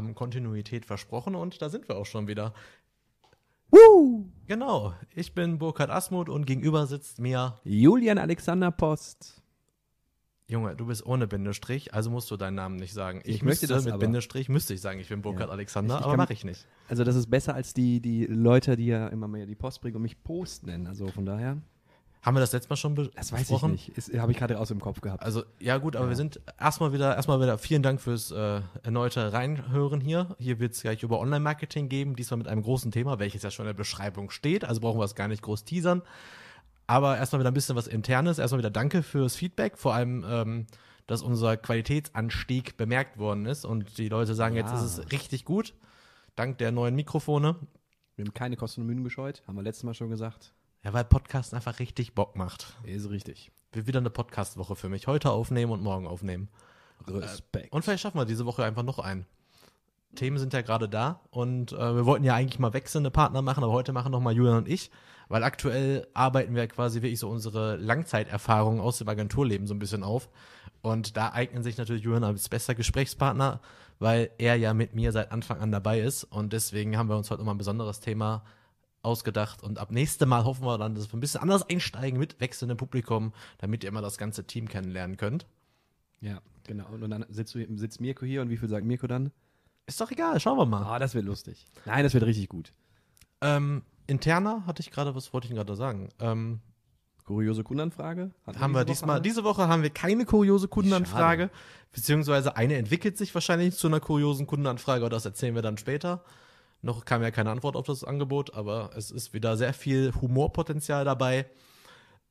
haben Kontinuität versprochen und da sind wir auch schon wieder. Woo! Genau, ich bin Burkhard Asmuth und gegenüber sitzt mir, Julian Alexander Post. Junge, du bist ohne Bindestrich, also musst du deinen Namen nicht sagen. Ich, Ich möchte müsste das mit aber. Bindestrich, müsste ich sagen, ich bin Burkhard Ja. Alexander, Ich- ich aber mache ich nicht. Also das ist besser als die, die Leute, die ja immer mehr die Post bringen und mich Post nennen. Also von daher, Haben wir das letztes Mal schon be das weiß besprochen? ich nicht. Habe ich gerade aus dem Kopf gehabt. Also, ja gut, aber Ja. wir sind erstmal wieder, erstmal wieder vielen Dank fürs äh, erneute Reinhören hier. Hier wird es gleich über Online-Marketing geben, diesmal mit einem großen Thema, welches ja schon in der Beschreibung steht, also brauchen wir es gar nicht groß teasern. Aber erstmal wieder ein bisschen was Internes. Erstmal wieder danke fürs Feedback, vor allem, ähm, dass unser Qualitätsanstieg bemerkt worden ist und die Leute sagen, jetzt Ja. ist es richtig gut, dank der neuen Mikrofone. Wir haben keine Kosten und Mühen gescheut, haben wir letztes Mal schon gesagt. Ja, weil Podcast einfach richtig Bock macht. Ist richtig. Wird wieder eine Podcast-Woche für mich. Heute aufnehmen und morgen aufnehmen. Respekt. Und vielleicht schaffen wir diese Woche einfach noch einen. Themen sind ja gerade da und äh, wir wollten ja eigentlich mal wechselnde Partner machen, aber heute machen noch mal Julian und ich, weil aktuell arbeiten wir quasi wirklich so unsere Langzeiterfahrungen aus dem Agenturleben so ein bisschen auf und da eignen sich natürlich Julian als bester Gesprächspartner, weil er ja mit mir seit Anfang an dabei ist und deswegen haben wir uns heute noch mal ein besonderes Thema ausgedacht und ab nächste Mal hoffen wir dann, dass wir ein bisschen anders einsteigen mit wechselndem Publikum, damit ihr immer das ganze Team kennenlernen könnt. ja, genau. Und, dann sitzt, sitzt Mirko hier und wie viel sagt Mirko dann? Ist doch egal, schauen wir mal. Ah, das wird lustig. Nein, das wird richtig gut. Ähm, interner hatte ich gerade, was wollte ich gerade sagen? Ähm, Kuriose Kundenanfrage? Haben wir diese Woche diesmal, eine? diese Woche haben wir keine kuriose Kundenanfrage, beziehungsweise eine entwickelt sich wahrscheinlich zu einer kuriosen Kundenanfrage, aber das erzählen wir dann später. Noch kam ja keine Antwort auf das Angebot, aber es ist wieder sehr viel Humorpotenzial dabei.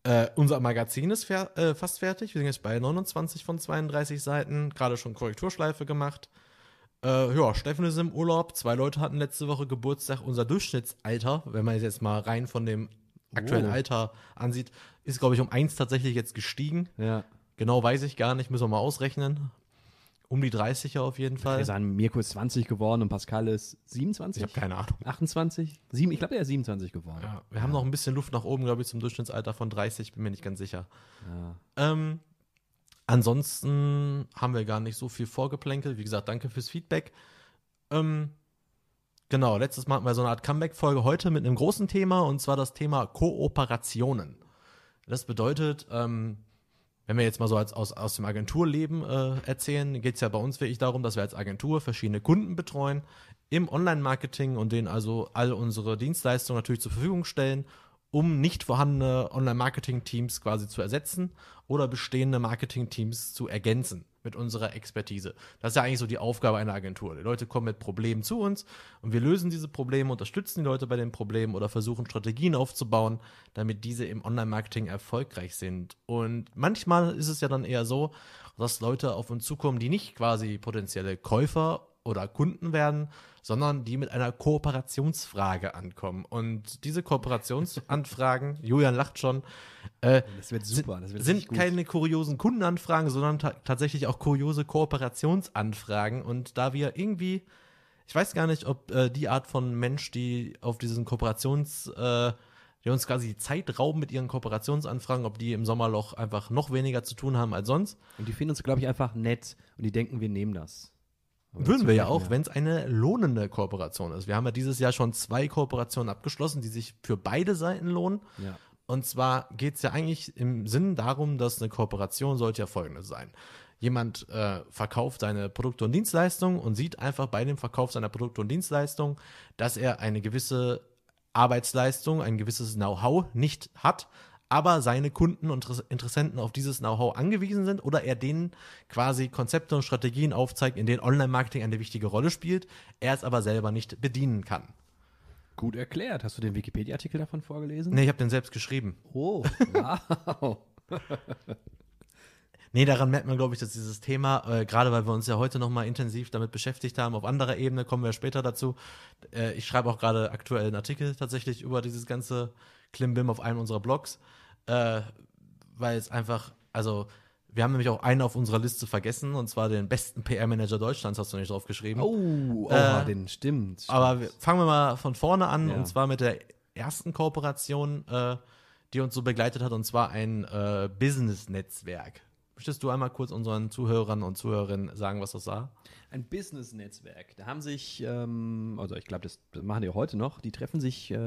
Äh, unser Magazin ist fer äh, fast fertig. Wir sind jetzt bei 29 von 32 Seiten, gerade schon Korrekturschleife gemacht. Äh, ja, Steffen ist im Urlaub. Zwei Leute hatten letzte Woche Geburtstag. Unser Durchschnittsalter, wenn man es jetzt mal rein von dem aktuellen Oh. Alter ansieht, ist, glaube ich, um eins tatsächlich jetzt gestiegen. Ja. Genau weiß ich gar nicht, müssen wir mal ausrechnen. Um die 30er auf jeden Fall. Wir sagen, Mirko ist 20 geworden und Pascal ist 27? Ich habe keine Ahnung. 28? Sieben, ich glaube, er ist 27 geworden. Ja, wir haben noch ein bisschen Luft nach oben, glaube ich, zum Durchschnittsalter von 30, bin mir nicht ganz sicher. Ja. Ähm, ansonsten haben wir gar nicht so viel vorgeplänkelt. Wie gesagt, danke fürs Feedback. Ähm, genau, letztes Mal hatten wir so eine Art Comeback-Folge heute mit einem großen Thema und zwar das Thema Kooperationen. Das bedeutet, ähm, wenn wir jetzt mal so als, aus, aus dem Agenturleben äh, erzählen, geht es ja bei uns wirklich darum, dass wir als Agentur verschiedene Kunden betreuen im Online-Marketing und denen also all unsere Dienstleistungen natürlich zur Verfügung stellen, um nicht vorhandene Online-Marketing-Teams quasi zu ersetzen oder bestehende Marketing-Teams zu ergänzen mit unserer Expertise. Das ist ja eigentlich so die Aufgabe einer Agentur. Die Leute kommen mit Problemen zu uns und wir lösen diese Probleme, unterstützen die Leute bei den Problemen oder versuchen Strategien aufzubauen, damit diese im Online-Marketing erfolgreich sind. Und manchmal ist es ja dann eher so, dass Leute auf uns zukommen, die nicht quasi potenzielle Käufer oder Kunden werden, sondern die mit einer Kooperationsfrage ankommen. Und diese Kooperationsanfragen, Julian lacht schon, äh, Das wird super. Das wird sind keine kuriosen Kundenanfragen, sondern ta tatsächlich auch kuriose Kooperationsanfragen. Und da wir irgendwie, ich weiß gar nicht, ob äh, die Art von Mensch, die auf diesen Kooperations, äh, die uns quasi die Zeit rauben mit ihren Kooperationsanfragen, ob die im Sommerloch einfach noch weniger zu tun haben als sonst. Und die finden uns, glaube ich, einfach nett und die denken, wir nehmen das. Würden wir ja auch, wenn es eine lohnende Kooperation ist. Wir haben ja dieses Jahr schon zwei Kooperationen abgeschlossen, die sich für beide Seiten lohnen. Ja. Und zwar geht es ja eigentlich im Sinn darum, dass eine Kooperation sollte ja folgendes sein. Jemand äh, verkauft seine Produkte und Dienstleistungen und sieht einfach bei dem Verkauf seiner Produkte und Dienstleistungen, dass er eine gewisse Arbeitsleistung, ein gewisses Know-how nicht hat, aber seine Kunden und Interess- Interessenten auf dieses Know-how angewiesen sind oder er denen quasi Konzepte und Strategien aufzeigt, in denen Online-Marketing eine wichtige Rolle spielt, er es aber selber nicht bedienen kann. Gut erklärt. Hast du den Wikipedia-Artikel davon vorgelesen? Nee, ich habe den selbst geschrieben. Oh, wow. Nee, daran merkt man, glaube ich, dass dieses Thema, äh, gerade weil wir uns ja heute nochmal intensiv damit beschäftigt haben, auf anderer Ebene kommen wir später dazu. Äh, ich schreibe auch gerade aktuell einen Artikel tatsächlich über dieses ganze Klimbim auf einem unserer Blogs, äh, weil es einfach, also wir haben nämlich auch einen auf unserer Liste vergessen, und zwar den besten PR-Manager Deutschlands, hast du nicht drauf geschrieben. Oh, oh Äh, den stimmt. Aber wir, fangen wir mal von vorne an Ja. und zwar mit der ersten Kooperation, äh, die uns so begleitet hat, und zwar ein äh, Business-Netzwerk. Möchtest du einmal kurz unseren Zuhörern und Zuhörerinnen sagen, was das war? Ein Business-Netzwerk. Da haben sich, ähm, also ich glaube, das machen die heute noch, die treffen sich äh,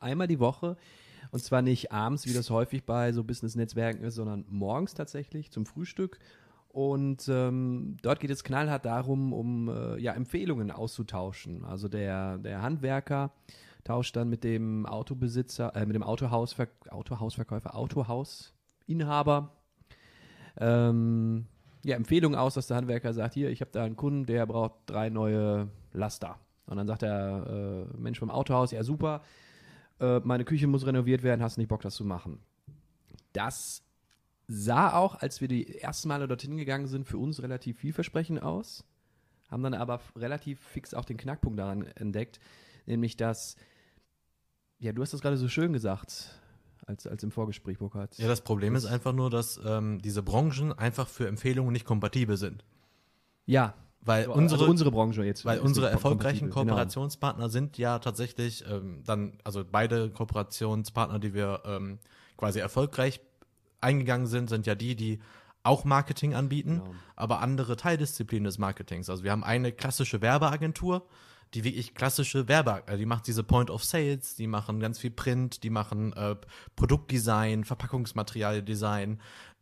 einmal die Woche. Und zwar nicht abends, wie das häufig bei so Business-Netzwerken ist, sondern morgens tatsächlich zum Frühstück. Und ähm, dort geht es knallhart darum, um äh, ja, Empfehlungen auszutauschen. Also der, der Handwerker tauscht dann mit dem Autobesitzer, äh, mit dem Autohausver Autohausverkäufer, Autohausinhaber ähm, ja, Empfehlungen aus, dass der Handwerker sagt, hier, ich habe da einen Kunden, der braucht drei neue Laster. Und dann sagt der äh, Mensch vom Autohaus, ja super, äh, meine Küche muss renoviert werden, hast du nicht Bock, das zu machen? Das sah auch, als wir die ersten Male dorthin gegangen sind, für uns relativ vielversprechend aus, haben dann aber relativ fix auch den Knackpunkt daran entdeckt, nämlich dass, ja, du hast das gerade so schön gesagt, als, als im Vorgespräch, Burkhard. Ja, das Problem das ist einfach nur, dass ähm, diese Branchen einfach für Empfehlungen nicht kompatibel sind. Ja. Weil also unsere, also unsere Branche jetzt. Weil unsere erfolgreichen genau. Kooperationspartner genau. sind ja tatsächlich ähm, dann, also beide Kooperationspartner, die wir ähm, quasi erfolgreich eingegangen sind, sind ja die, die auch Marketing anbieten, genau. aber andere Teildisziplinen des Marketings. Also wir haben eine klassische Werbeagentur, die wirklich klassische Werbe, äh, die macht diese Point of Sales, die machen ganz viel Print, die machen äh, Produktdesign, Verpackungsmaterialdesign,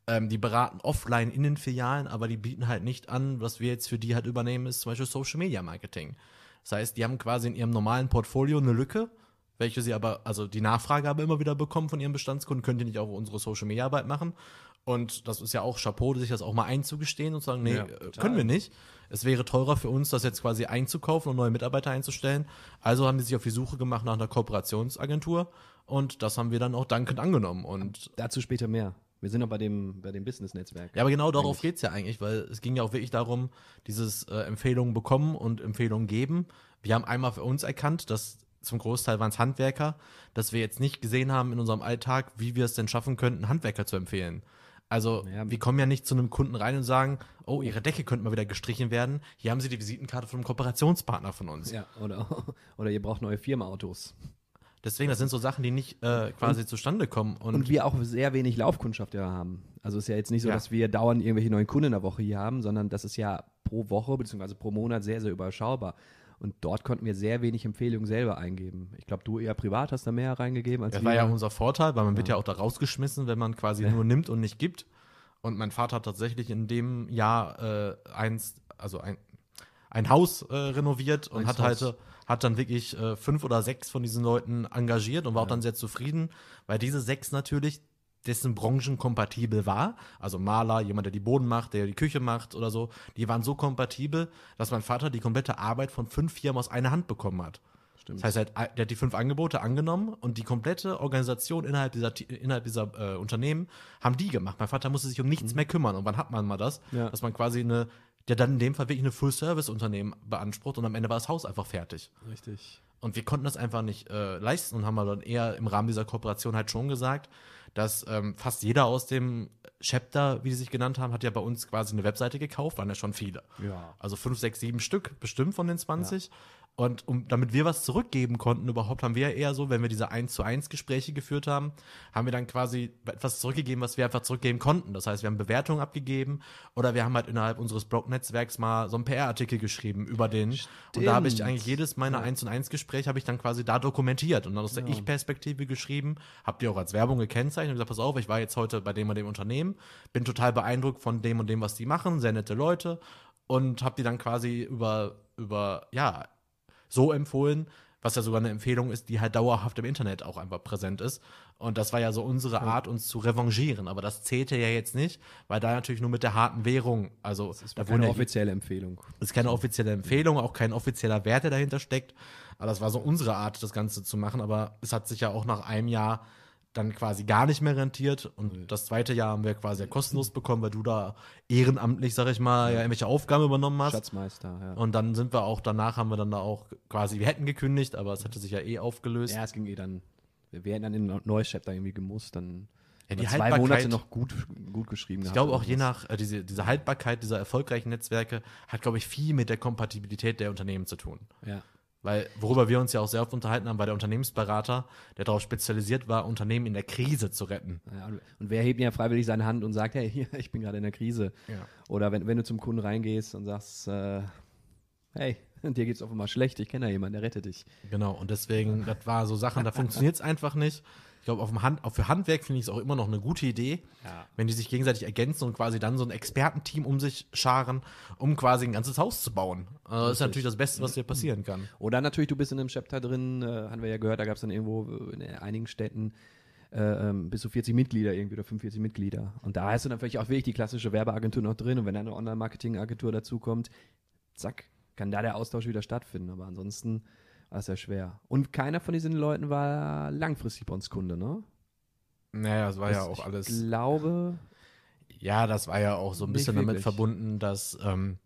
ähm, die beraten offline in den Filialen, aber die bieten halt nicht an, was wir jetzt für die halt übernehmen, ist zum Beispiel Social Media Marketing. Das heißt, die haben quasi in ihrem normalen Portfolio eine Lücke, welche sie aber, also die Nachfrage aber immer wieder bekommen von ihren Bestandskunden, könnt ihr nicht auch unsere Social Media Arbeit machen? Und das ist ja auch Chapeau, sich das auch mal einzugestehen und zu sagen, nee, ja, äh, können wir nicht. Es wäre teurer für uns, das jetzt quasi einzukaufen und neue Mitarbeiter einzustellen. Also haben die sich auf die Suche gemacht nach einer Kooperationsagentur und das haben wir dann auch dankend angenommen. Und dazu später mehr. Wir sind noch bei dem, bei dem Business-Netzwerk. Ja, aber genau darauf geht es ja eigentlich, weil es ging ja auch wirklich darum, dieses äh, Empfehlungen bekommen und Empfehlungen geben. Wir haben einmal für uns erkannt, dass zum Großteil waren es Handwerker, dass wir jetzt nicht gesehen haben in unserem Alltag, wie wir es denn schaffen könnten, Handwerker zu empfehlen. Also, ja. wir kommen ja nicht zu einem Kunden rein und sagen, oh, ihre Decke könnte mal wieder gestrichen werden. Hier haben sie die Visitenkarte von einem Kooperationspartner von uns. Ja, oder, oder ihr braucht neue Firmenautos. Deswegen, das sind so Sachen, die nicht äh, quasi und, zustande kommen. Und, und, wir auch sehr wenig Laufkundschaft ja haben. Also es ist ja jetzt nicht so, ja. dass wir dauernd irgendwelche neuen Kunden in der Woche hier haben, sondern das ist ja pro Woche bzw. pro Monat sehr, sehr überschaubar. Und dort konnten wir sehr wenig Empfehlungen selber eingeben. Ich glaube, du eher privat hast da mehr reingegeben als Das war ja unser Vorteil, weil man ja. wird ja auch da rausgeschmissen, wenn man quasi ja. nur nimmt und nicht gibt. Und mein Vater hat tatsächlich in dem Jahr äh, eins, also ein, ein Haus äh, renoviert und hat halt hat dann wirklich äh, fünf oder sechs von diesen Leuten engagiert und war ja. auch dann sehr zufrieden, weil diese sechs natürlich dessen Branchen kompatibel war. Also Maler, jemand, der die Boden macht, der die Küche macht oder so, die waren so kompatibel, dass mein Vater die komplette Arbeit von fünf Firmen aus einer Hand bekommen hat. Stimmt. Das heißt, der hat die fünf Angebote angenommen und die komplette Organisation innerhalb dieser, innerhalb dieser äh, Unternehmen haben die gemacht. Mein Vater musste sich um nichts mhm. mehr kümmern. Und wann hat man mal das? Ja. Dass man quasi eine, der dann in dem Fall wirklich eine Full-Service-Unternehmen beansprucht und am Ende war das Haus einfach fertig. Richtig. Und wir konnten das einfach nicht äh, leisten und haben dann eher im Rahmen dieser Kooperation halt schon gesagt, dass ähm, fast jeder aus dem Chapter, wie sie sich genannt haben, hat ja bei uns quasi eine Webseite gekauft, waren ja schon viele. Ja. Also fünf, sechs, sieben Stück bestimmt von den 20. Ja. Und um, damit wir was zurückgeben konnten überhaupt, haben wir eher so, wenn wir diese 1 zu 1 Gespräche geführt haben, haben wir dann quasi etwas zurückgegeben, was wir einfach zurückgeben konnten. Das heißt, wir haben Bewertungen abgegeben oder wir haben halt innerhalb unseres Blog-Netzwerks mal so einen PR-Artikel geschrieben über den. Stimmt. Und da habe ich eigentlich jedes meiner ja. 1 zu 1 Gespräche habe ich dann quasi da dokumentiert und dann aus der ja. Ich-Perspektive geschrieben, habt ihr auch als Werbung gekennzeichnet und gesagt, pass auf, ich war jetzt heute bei dem und dem Unternehmen, bin total beeindruckt von dem und dem, was die machen, sehr nette Leute und hab die dann quasi über, über, ja, so empfohlen, was ja sogar eine Empfehlung ist, die halt dauerhaft im Internet auch einfach präsent ist. Und das war ja so unsere Art, uns zu revanchieren. Aber das zählte ja jetzt nicht, weil da natürlich nur mit der harten Währung, also das ist da keine offizielle Empfehlung. Ist keine offizielle Empfehlung, auch kein offizieller Wert, der dahinter steckt. Aber das war so unsere Art, das Ganze zu machen. Aber es hat sich ja auch nach einem Jahr dann quasi gar nicht mehr rentiert. Und mhm. das zweite Jahr haben wir quasi ja kostenlos bekommen, weil du da ehrenamtlich, sag ich mal, ja, ja irgendwelche Aufgaben übernommen hast. Schatzmeister, ja. Und dann sind wir auch, danach haben wir dann da auch quasi, wir hätten gekündigt, aber es hatte sich ja eh aufgelöst. Ja, es ging eh dann, wir hätten dann in neues Chapter irgendwie gemusst, dann ja, die zwei Monate noch gut, gut geschrieben. Ich glaube auch je nach, äh, diese, diese Haltbarkeit dieser erfolgreichen Netzwerke hat, glaube ich, viel mit der Kompatibilität der Unternehmen zu tun. Ja. Weil, worüber wir uns ja auch sehr oft unterhalten haben, war der Unternehmensberater, der darauf spezialisiert war, Unternehmen in der Krise zu retten. Ja, und, wer hebt ja freiwillig seine Hand und sagt, hey, ich bin gerade in der Krise. Ja. Oder wenn, wenn du zum Kunden reingehst und sagst, äh, hey, dir geht's offenbar schlecht, ich kenne da jemanden, der rettet dich. Genau, und deswegen, das war so Sachen, da funktioniert es einfach nicht. Ich glaube, auf dem Hand, auch für Handwerk finde ich es auch immer noch eine gute Idee, Ja. wenn die sich gegenseitig ergänzen und quasi dann so ein Expertenteam um sich scharen, um quasi ein ganzes Haus zu bauen. Also das ist natürlich das Beste, was dir passieren kann. Oder natürlich, du bist in einem Chapter drin, äh, haben wir ja gehört, da gab es dann irgendwo in einigen Städten äh, ähm, bis zu 40 Mitglieder irgendwie oder 45 Mitglieder. Und da hast du dann vielleicht auch wirklich die klassische Werbeagentur noch drin und wenn eine Online-Marketing-Agentur dazu kommt, zack, kann da der Austausch wieder stattfinden. Aber ansonsten war es ja schwer. Und keiner von diesen Leuten war langfristig bei uns Kunde, ne? Naja, das war ja Das- auch alles. Ich glaube, Ja, das war ja auch so ein bisschen damit verbunden, dass, ähm,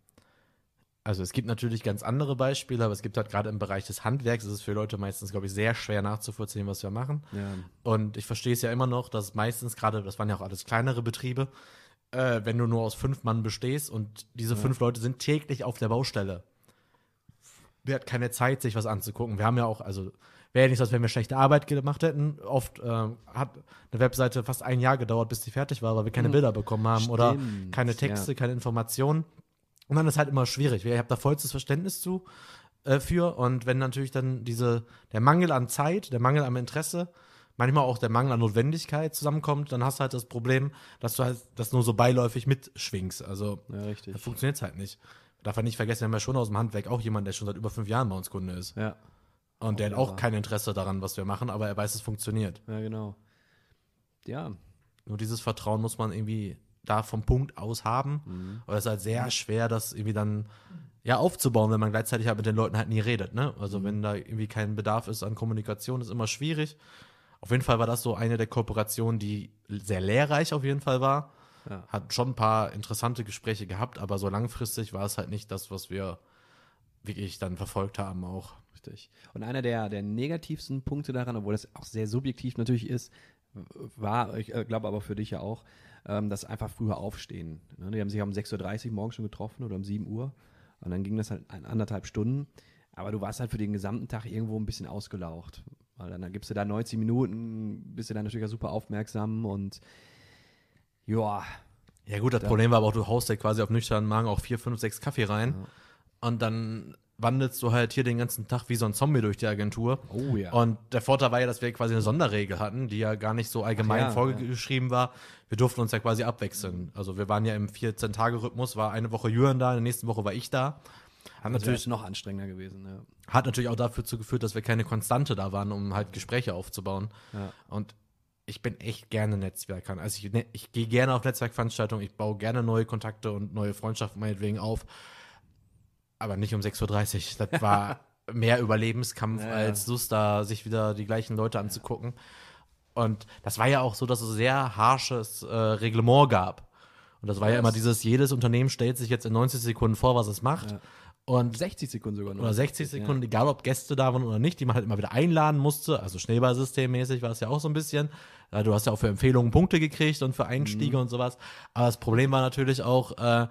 also es gibt natürlich ganz andere Beispiele, aber es gibt halt gerade im Bereich des Handwerks, ist es für Leute meistens, glaube ich, sehr schwer nachzuvollziehen, was wir machen. ja, Und ich verstehe es ja immer noch, dass meistens gerade, das waren ja auch alles kleinere Betriebe, äh, wenn du nur aus fünf Mann bestehst und diese fünf Leute sind täglich auf der Baustelle. Wer hat keine Zeit, sich was anzugucken? Wir haben ja auch, also wäre ja nicht so, als wenn wir schlechte Arbeit gemacht hätten. Oft äh, hat eine Webseite fast ein Jahr gedauert, bis die fertig war, weil wir keine Bilder bekommen haben oder Stimmt, keine Texte, ja. keine Informationen. Und dann ist halt immer schwierig. Ich habe da vollstes Verständnis zu äh, für. Und wenn natürlich dann diese, der Mangel an Zeit, der Mangel am Interesse, manchmal auch der Mangel an Notwendigkeit zusammenkommt, dann hast du halt das Problem, dass du halt das nur so beiläufig mitschwingst. Also ja, richtig. funktioniert es halt nicht. Darf man nicht vergessen, wir haben ja schon aus dem Handwerk auch jemanden, der schon seit über fünf Jahren bei uns Kunde ist. Ja, Und der hat auch kein Interesse daran, was wir machen, aber er weiß, es funktioniert. ja, genau. Ja, Nur dieses Vertrauen muss man irgendwie da vom Punkt aus haben. Mhm. Aber es ist halt sehr schwer, das irgendwie dann ja aufzubauen, wenn man gleichzeitig halt mit den Leuten halt nie redet. Ne? Also Mhm. wenn da irgendwie kein Bedarf ist an Kommunikation, ist immer schwierig. Auf jeden Fall war das so eine der Kooperationen, die sehr lehrreich auf jeden Fall war. Ja. Hat schon ein paar interessante Gespräche gehabt, aber so langfristig war es halt nicht das, was wir wirklich dann verfolgt haben auch. Richtig. Und einer der, der negativsten Punkte daran, obwohl das auch sehr subjektiv natürlich ist, war, ich äh, glaube aber für dich ja auch, ähm, das einfach früher aufstehen. Ne? Die haben sich um 6.30 Uhr morgens schon getroffen oder um 7 Uhr und dann ging das halt anderthalb Stunden. Aber du warst halt für den gesamten Tag irgendwo ein bisschen ausgelaucht. Weil dann, dann gibst du da 90 Minuten, bist du dann natürlich auch super aufmerksam und ja, Ja gut, das Problem war aber auch, du haust ja quasi auf nüchternen Magen auch vier, fünf, sechs Kaffee rein und dann wandelst du halt hier den ganzen Tag wie so ein Zombie durch die Agentur. Oh ja. Und der Vorteil war ja, dass wir quasi eine Sonderregel hatten, die ja gar nicht so allgemein ja, vorgeschrieben war. Wir durften uns ja quasi abwechseln. Also wir waren ja im 14-Tage-Rhythmus, war eine Woche Jürgen da, in der nächsten Woche war ich da. Hat wäre natürlich, noch anstrengender gewesen. Ja. hat natürlich auch dafür geführt, dass wir keine Konstante da waren, um halt Gespräche aufzubauen. Ja. Und ich bin echt gerne Netzwerker. Also ich, ne, ich gehe gerne auf Netzwerkveranstaltungen, ich baue gerne neue Kontakte und neue Freundschaften meinetwegen auf. Aber nicht um 6.30 Uhr. Das war mehr Überlebenskampf, Ja, ja. als Lust da, sich wieder die gleichen Leute anzugucken. Und das war ja auch so, dass es sehr harsches äh, Reglement gab. Und das war ja Was? immer dieses, jedes Unternehmen stellt sich jetzt in 90 Sekunden vor, was es macht. Ja. Und 60 Sekunden sogar noch. oder 60 Sekunden, egal ob Gäste da waren oder nicht, die man halt immer wieder einladen musste. Also Schneeballsystemmäßig war es ja auch so ein bisschen. Du hast ja auch für Empfehlungen Punkte gekriegt und für Einstiege und sowas. Aber das Problem war natürlich auch, äh,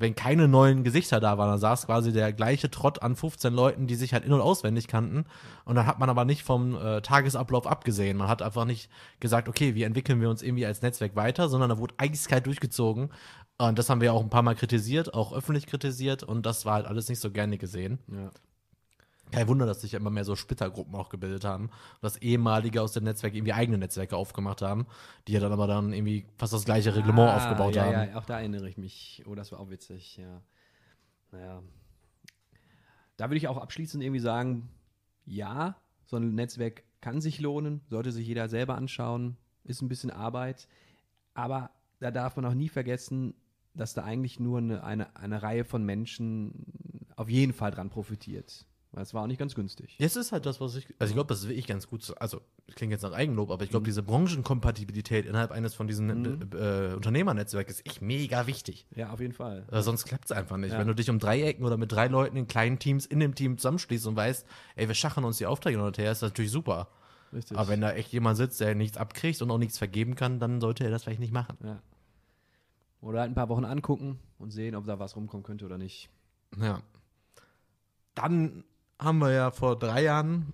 wenn keine neuen Gesichter da waren, dann saß quasi der gleiche Trott an 15 Leuten, die sich halt in- und auswendig kannten. Und dann hat man aber nicht vom äh, Tagesablauf abgesehen. Man hat einfach nicht gesagt, okay, wie entwickeln wir uns irgendwie als Netzwerk weiter, sondern da wurde eiskalt durchgezogen. Und das haben wir auch ein paar Mal kritisiert, auch öffentlich kritisiert. Und das war halt alles nicht so gerne gesehen. Ja. Kein Wunder, dass sich immer mehr so Splittergruppen auch gebildet haben. Und dass ehemalige aus dem Netzwerk irgendwie eigene Netzwerke aufgemacht haben, die ja dann aber dann irgendwie fast das gleiche Reglement Ah, aufgebaut ja, haben. Ja, auch da erinnere ich mich. Oh, das war auch witzig, ja. Naja. Da würde ich auch abschließend irgendwie sagen, ja, so ein Netzwerk kann sich lohnen, sollte sich jeder selber anschauen, ist ein bisschen Arbeit, aber da darf man auch nie vergessen, dass da eigentlich nur eine, eine, eine Reihe von Menschen auf jeden Fall dran profitiert. Weil es war auch nicht ganz günstig. Jetzt ist halt das, was ich, also ich glaube, das ist wirklich ganz gut, also klingt jetzt nach Eigenlob, aber ich Mhm. glaube, diese Branchenkompatibilität innerhalb eines von diesen äh, Unternehmernetzwerken ist echt mega wichtig. Ja, auf jeden Fall. Äh, sonst klappt es einfach nicht. Ja. Wenn du dich um drei Ecken oder mit drei Leuten in kleinen Teams in dem Team zusammenschließt und weißt, ey, wir schachen uns die Aufträge hin und her, ist das natürlich super. Richtig. Aber wenn da echt jemand sitzt, der nichts abkriegt und auch nichts vergeben kann, dann sollte er das vielleicht nicht machen. ja. Oder halt ein paar Wochen angucken und sehen, ob da was rumkommen könnte oder nicht. Ja. Dann haben wir ja vor drei Jahren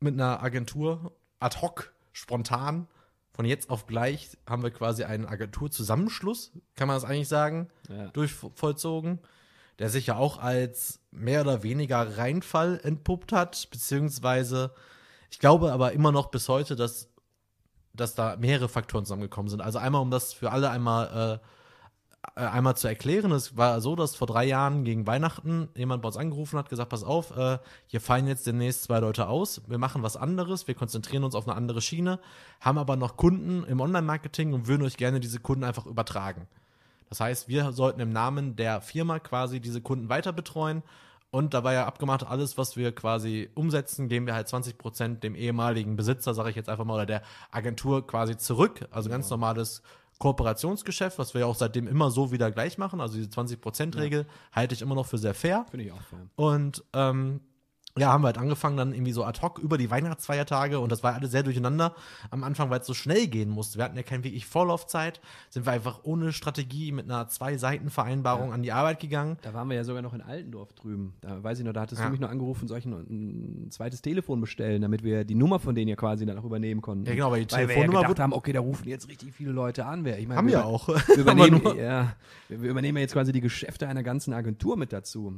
mit einer Agentur ad hoc, spontan, von jetzt auf gleich, haben wir quasi einen Agenturzusammenschluss, kann man das eigentlich sagen, Ja. durchvollzogen, der sich ja auch als mehr oder weniger Reinfall entpuppt hat, beziehungsweise ich glaube aber immer noch bis heute, dass, dass da mehrere Faktoren zusammengekommen sind. Also einmal, um das für alle einmal, äh, einmal zu erklären, es war so, dass vor drei Jahren gegen Weihnachten jemand bei uns angerufen hat, gesagt, pass auf, äh, hier fallen jetzt demnächst zwei Leute aus, wir machen was anderes, wir konzentrieren uns auf eine andere Schiene, haben aber noch Kunden im Online-Marketing und würden euch gerne diese Kunden einfach übertragen. Das heißt, wir sollten im Namen der Firma quasi diese Kunden weiter betreuen. Und da war ja abgemacht, alles, was wir quasi umsetzen, geben wir halt 20 Prozent dem ehemaligen Besitzer, sage ich jetzt einfach mal, oder der Agentur quasi zurück. Also ganz normales Kooperationsgeschäft, was wir ja auch seitdem immer so wieder gleich machen. Also diese 20 Prozent Regel halte ich immer noch für sehr fair. Finde ich auch fair. Und ähm, ja, haben wir halt angefangen, dann irgendwie so ad hoc über die Weihnachtsfeiertage und das war alles sehr durcheinander am Anfang, weil es so schnell gehen musste. Wir hatten ja keine wirklich Vorlaufzeit, sind wir einfach ohne Strategie mit einer Zwei-Seiten-Vereinbarung an die Arbeit gegangen. Da waren wir ja sogar noch in Altendorf drüben. Da weiß ich noch, da hattest Ja. du mich noch angerufen, soll ich noch ein zweites Telefon bestellen, damit wir die Nummer von denen ja quasi dann auch übernehmen konnten. Ja, genau, weil die Weil wir ja Telefonnummer gedacht wurde- haben, okay, da rufen jetzt richtig viele Leute an. Wir, ich meine, Haben wir wir auch. Wir übernehmen, ja, wir wir übernehmen ja jetzt quasi die Geschäfte einer ganzen Agentur mit dazu.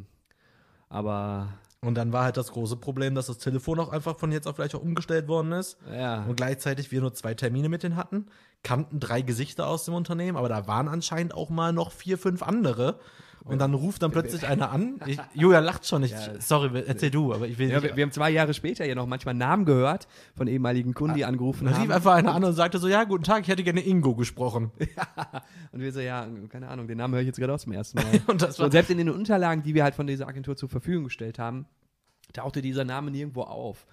Aber Und dann war halt das große Problem, dass das Telefon auch einfach von jetzt auf gleich auch umgestellt worden ist. ja, Und gleichzeitig wir nur zwei Termine mit denen hatten, kannten drei Gesichter aus dem Unternehmen, aber da waren anscheinend auch mal noch vier, fünf andere. Und dann ruft dann plötzlich einer an. Ich, Julia lacht schon. Ich, Ja. sorry, erzähl du, aber ich will ja nicht. wir, wir haben zwei Jahre später ja noch manchmal Namen gehört von ehemaligen Kunden, die angerufen Dann haben. rief einfach einer an und sagte so, ja, guten Tag, ich hätte gerne Ingo gesprochen. Und wir so, ja, keine Ahnung, den Namen höre ich jetzt gerade auch zum ersten Mal. Und und selbst in den Unterlagen, die wir halt von dieser Agentur zur Verfügung gestellt haben, tauchte dieser Name nirgendwo auf.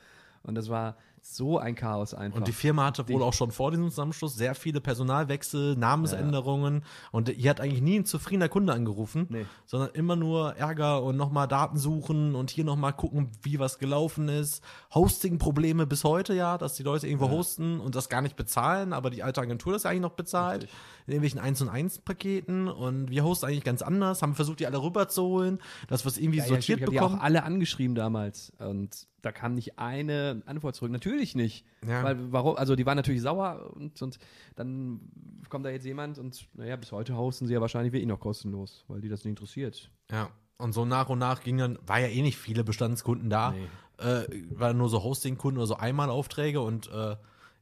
Und das war so ein Chaos einfach. und die Firma hatte wohl auch schon vor diesem Zusammenschluss sehr viele Personalwechsel, Namensänderungen. Und hier hat eigentlich nie ein zufriedener Kunde angerufen, Nee. sondern immer nur Ärger und nochmal Daten suchen und hier nochmal gucken, wie was gelaufen ist. Hosting-Probleme bis heute ja, dass die Leute irgendwo hosten und das gar nicht bezahlen, aber die alte Agentur das eigentlich noch bezahlt. Richtig. In irgendwelchen 1 und 1 Paketen und wir hosten eigentlich ganz anders, haben versucht, die alle rüberzuholen, dass wir es irgendwie ja, ja, sortiert stimmt, ich habe die bekommen. auch alle angeschrieben damals. Und da kam nicht eine Antwort zurück. Natürlich nicht. Ja. Weil, warum? Also die waren natürlich sauer und, und dann kommt da jetzt jemand und naja, bis heute hosten sie ja wahrscheinlich wirklich noch kostenlos, weil die das nicht interessiert. Ja. Und so nach und nach ging dann, war ja eh nicht viele Bestandskunden da. Äh, war nur so Hosting-Kunden oder so Einmalaufträge und äh,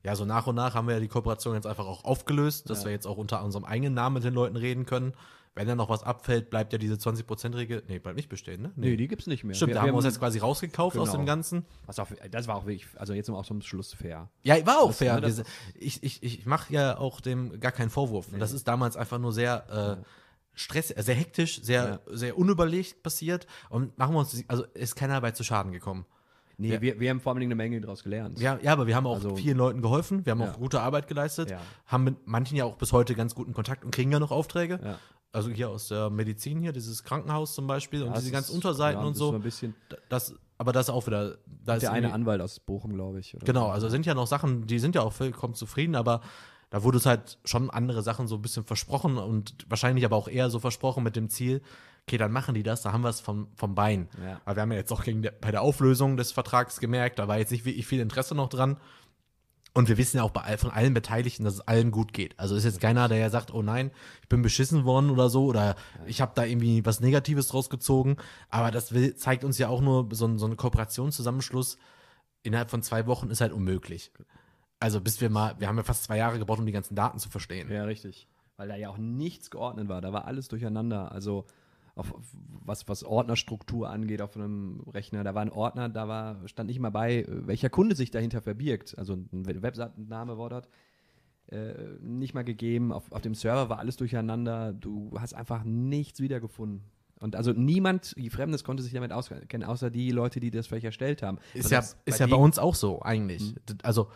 ja, so nach und nach haben wir ja die Kooperation jetzt einfach auch aufgelöst, dass Ja. wir jetzt auch unter unserem eigenen Namen mit den Leuten reden können. Wenn da noch was abfällt, bleibt ja diese 20%-Regel, nee, bleibt nicht bestehen, ne? Nee, die gibt's nicht mehr. Stimmt, da haben wir uns jetzt quasi rausgekauft aus Genau. dem Ganzen. was auch, das war auch wirklich, also jetzt auch zum Schluss fair. Ja, war auch Das- fair. Wir- ich ich, ich mache ja auch dem gar keinen Vorwurf. Das ist damals einfach nur sehr äh, stress, äh, sehr hektisch, sehr, sehr unüberlegt passiert. Und machen wir uns, also ist keiner dabei zu Schaden gekommen. Nee, Ja. wir, wir haben vor allem eine Menge daraus gelernt. Ja, ja, aber wir haben auch Also- vielen Leuten geholfen. Wir haben Ja. auch gute Arbeit geleistet. Ja. Haben mit manchen ja auch bis heute ganz guten Kontakt und kriegen ja noch Aufträge. Also hier aus der Medizin hier, dieses Krankenhaus zum Beispiel und Ja, diese das ganzen Unterseiten ja, und so ein bisschen Das, aber das ist auch wieder. Da ist der eine Anwalt aus Bochum, glaube ich. Genau, so. also sind ja noch Sachen, die sind ja auch vollkommen zufrieden, aber da wurde es halt schon andere Sachen so ein bisschen versprochen und wahrscheinlich aber auch eher so versprochen mit dem Ziel, okay, dann machen die das, da haben wir es vom, vom Bein. Ja. Aber wir haben ja jetzt auch gegen der, bei der Auflösung des Vertrags gemerkt, da war jetzt nicht wirklich viel Interesse noch dran. Und wir wissen ja auch bei, von allen Beteiligten, dass es allen gut geht. Also ist jetzt keiner, der ja sagt, oh nein, ich bin beschissen worden oder so, oder ich habe da irgendwie was Negatives draus gezogen. Aber das will, zeigt uns ja auch nur, so, so ein Kooperationszusammenschluss innerhalb von zwei Wochen ist halt unmöglich. Also bis wir mal, wir haben ja fast zwei Jahre gebraucht, um die ganzen Daten zu verstehen. Ja, richtig. Weil da ja auch nichts geordnet war. Da war alles durcheinander. Also auf, was, was Ordnerstruktur angeht auf einem Rechner. Da war ein Ordner, da war, stand nicht mal bei, äh, welcher Kunde sich dahinter verbirgt. Also ein We- Webseitenname war dort äh, nicht mal gegeben. Auf, auf dem Server war alles durcheinander. Du hast einfach nichts wiedergefunden. Und also niemand, Fremdes konnte sich damit auskennen, außer die Leute, die das vielleicht erstellt haben. Ist Also ja, ist ja bei uns auch so, eigentlich. D- Also,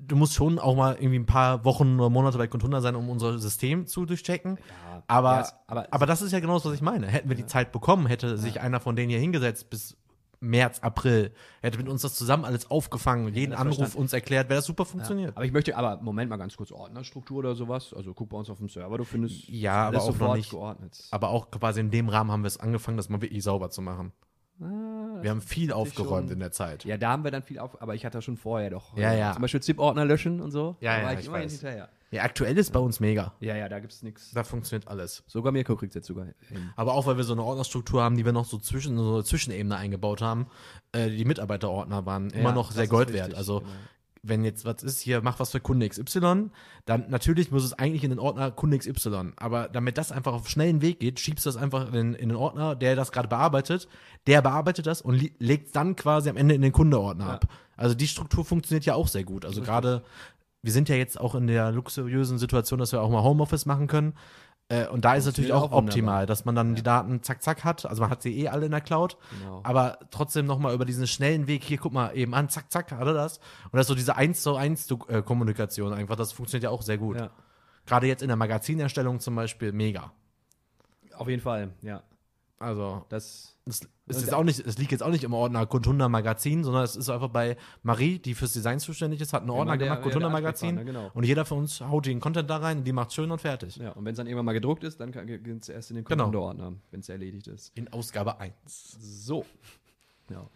du musst schon auch mal irgendwie ein paar Wochen oder Monate bei Contunda sein, um unser System zu durchchecken. Ja, Aber, ja, aber, aber das ist ja genau das, was ich meine. Hätten wir die Zeit bekommen, hätte sich einer von denen hier hingesetzt bis März, April, hätte mit uns das zusammen alles aufgefangen, jeden Anruf verstanden. uns erklärt, wäre das super funktioniert. Aber ich möchte, aber Moment mal ganz kurz, Ordnerstruktur oder sowas. Also guck bei uns auf dem Server, du findest Ja, aber auch noch nicht- geordnet. Aber auch quasi in dem Rahmen haben wir es angefangen, das mal wirklich sauber zu machen. Ah, Wir haben viel aufgeräumt schon- in der Zeit. Ja, da haben wir dann viel auf, aber ich hatte schon vorher doch. Ja, äh, ja. Zum Beispiel ZIP-Ordner löschen und so. Ja, ja, ich, ich immerhin weiß. hinterher. Ja, aktuell ist bei uns mega. Ja, ja, da gibt's nichts. Da funktioniert alles. Sogar Mirko kriegt jetzt sogar hin. Aber auch, weil wir so eine Ordnerstruktur haben, die wir noch so zwischen so eine Zwischenebene eingebaut haben. Äh, die Mitarbeiterordner waren immer noch sehr Gold wert. Also genau. Wenn jetzt was ist, hier mach was für Kunde XY, dann natürlich muss es eigentlich in den Ordner Kunde XY. Aber damit das einfach auf schnellen Weg geht, schiebst du das einfach in, in den Ordner, der das gerade bearbeitet. Der bearbeitet das und legt dann quasi am Ende in den Kundeordner Ja. ab. Also die Struktur funktioniert ja auch sehr gut. Also gerade, wir sind ja jetzt auch in der luxuriösen Situation, dass wir auch mal Homeoffice machen können. Äh, und da ist natürlich auch, auch optimal, dass man dann die Daten zack, zack hat. Also man hat sie eh alle in der Cloud. Genau. Aber trotzdem nochmal über diesen schnellen Weg, hier, guck mal, eben an, zack, zack, hat er das. Und das ist so diese 1 zu 1 Du- äh, Kommunikation einfach, das funktioniert ja auch sehr gut. Ja, Gerade jetzt in der Magazinerstellung zum Beispiel, mega. auf jeden Fall, ja. Also, Das, es, ist jetzt auch nicht, es liegt jetzt auch nicht im Ordner Kundhunder Magazin, sondern es ist einfach bei Marie, die fürs Design zuständig ist, hat einen Ordner der- gemacht, der Magazin. Ansprechpartner, genau. Und jeder von uns haut den Content da rein die macht schön und fertig. ja, und wenn es dann irgendwann mal gedruckt ist, dann geht es erst in den Genau. Kundenordner, wenn es erledigt ist. In Ausgabe 1. So. Ja.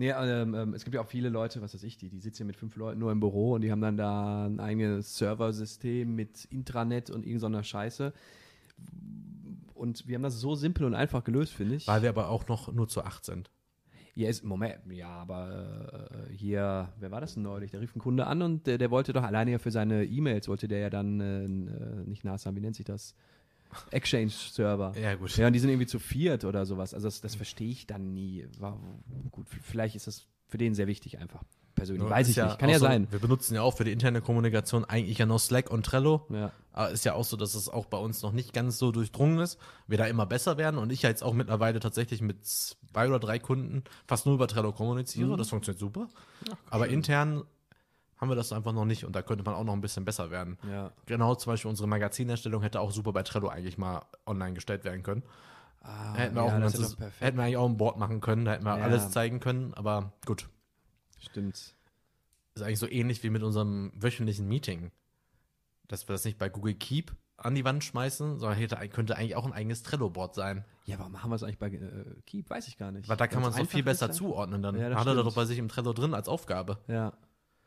Nee, ähm, ähm, es gibt ja auch viele Leute, was weiß ich, die, die sitzen mit fünf Leuten nur im Büro und die haben dann da ein eigenes Serversystem mit Intranet und irgendeiner so Scheiße. Und wir haben das so simpel und einfach gelöst, finde ich. Weil wir aber auch noch nur zu 8 sind. Ja, ist, Moment, ja, aber äh, hier, wer war das denn neulich? Der rief ein Kunde an und der, der wollte doch alleine ja für seine E-Mails, wollte der ja dann äh, äh, nicht NAS haben, wie nennt sich das? Exchange-Server. Ja, gut. Ja, und die sind irgendwie zu viert oder sowas. Also das, das verstehe ich dann nie. War, gut, vielleicht ist das für den sehr wichtig einfach. Persönlich. Nur Weiß ist ich nicht. Kann auch ja so, sein. Wir benutzen ja auch für die interne Kommunikation eigentlich ja noch Slack und Trello. Ja. Aber ist ja auch so, dass es auch bei uns noch nicht ganz so durchdrungen ist. Wir da immer besser werden und ich ja jetzt auch mittlerweile tatsächlich mit zwei oder drei Kunden fast nur über Trello kommuniziere. Mhm. Das funktioniert super. Aber intern haben wir das einfach noch nicht und da könnte man auch noch ein bisschen besser werden. ja. Genau, zum Beispiel unsere Magazinerstellung hätte auch super bei Trello eigentlich mal online gestellt werden können. Ah, hätten, wir auch ein das ist ganzes, hätten wir eigentlich auch ein Board machen können, da hätten wir Ja. alles zeigen können, aber gut. Stimmt. Ist eigentlich so ähnlich wie mit unserem wöchentlichen Meeting. Dass wir das nicht bei Google Keep an die Wand schmeißen, sondern hätte, könnte eigentlich auch ein eigenes Trello-Board sein. Ja, warum machen wir es eigentlich bei äh, Keep? Weiß ich gar nicht. Weil da kann man es so viel besser zuordnen. Dann Ja, hat er doch bei sich im Trello drin als Aufgabe. Ja.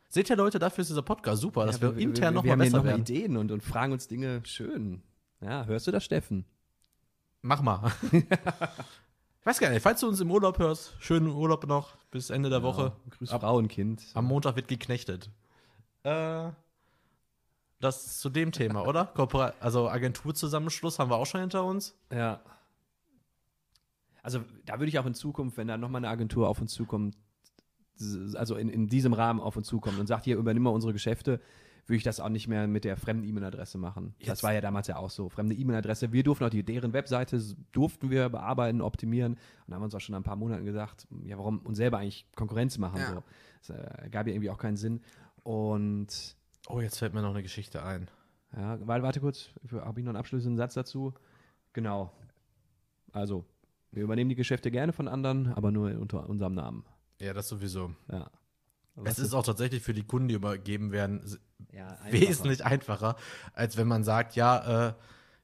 Seht ihr Leute, dafür ist dieser Podcast super, dass wir, intern noch wir mal haben hier besser noch werden. Ideen und, und fragen uns Dinge schön. Ja, hörst du das, Steffen? Mach mal. ich weiß gar nicht, falls du uns im Urlaub hörst, schönen Urlaub noch bis Ende der Woche. Ja, grüß Ab- Frau und Kind. Am Montag wird geknechtet. Äh, das zu dem Thema, oder? Korpora also Agenturzusammenschluss haben wir auch schon hinter uns. Ja. Also da würde ich auch in Zukunft, wenn da nochmal eine Agentur auf uns zukommt, also in, in diesem Rahmen auf uns zukommt und sagt, hier übernimm mal unsere Geschäfte, würde ich das auch nicht mehr mit der fremden E-Mail-Adresse machen. Das Jetzt- war ja damals ja auch so. Fremde E-Mail-Adresse. Wir durften auch die, deren Webseite durften wir bearbeiten, optimieren. Und da haben wir uns auch schon ein paar Monaten gesagt, ja, warum uns selber eigentlich Konkurrenz machen. Ja. So. Das äh, gab ja irgendwie auch keinen Sinn. Und Oh, jetzt fällt mir noch eine Geschichte ein. ja, warte kurz, habe ich noch einen abschließenden Satz dazu? Genau. Also, wir übernehmen die Geschäfte gerne von anderen, aber nur unter unserem Namen. Ja, das sowieso. Ja. Es ist auch tatsächlich für die Kunden, die übergeben werden, ja, einfacher. wesentlich einfacher, als wenn man sagt, ja, äh,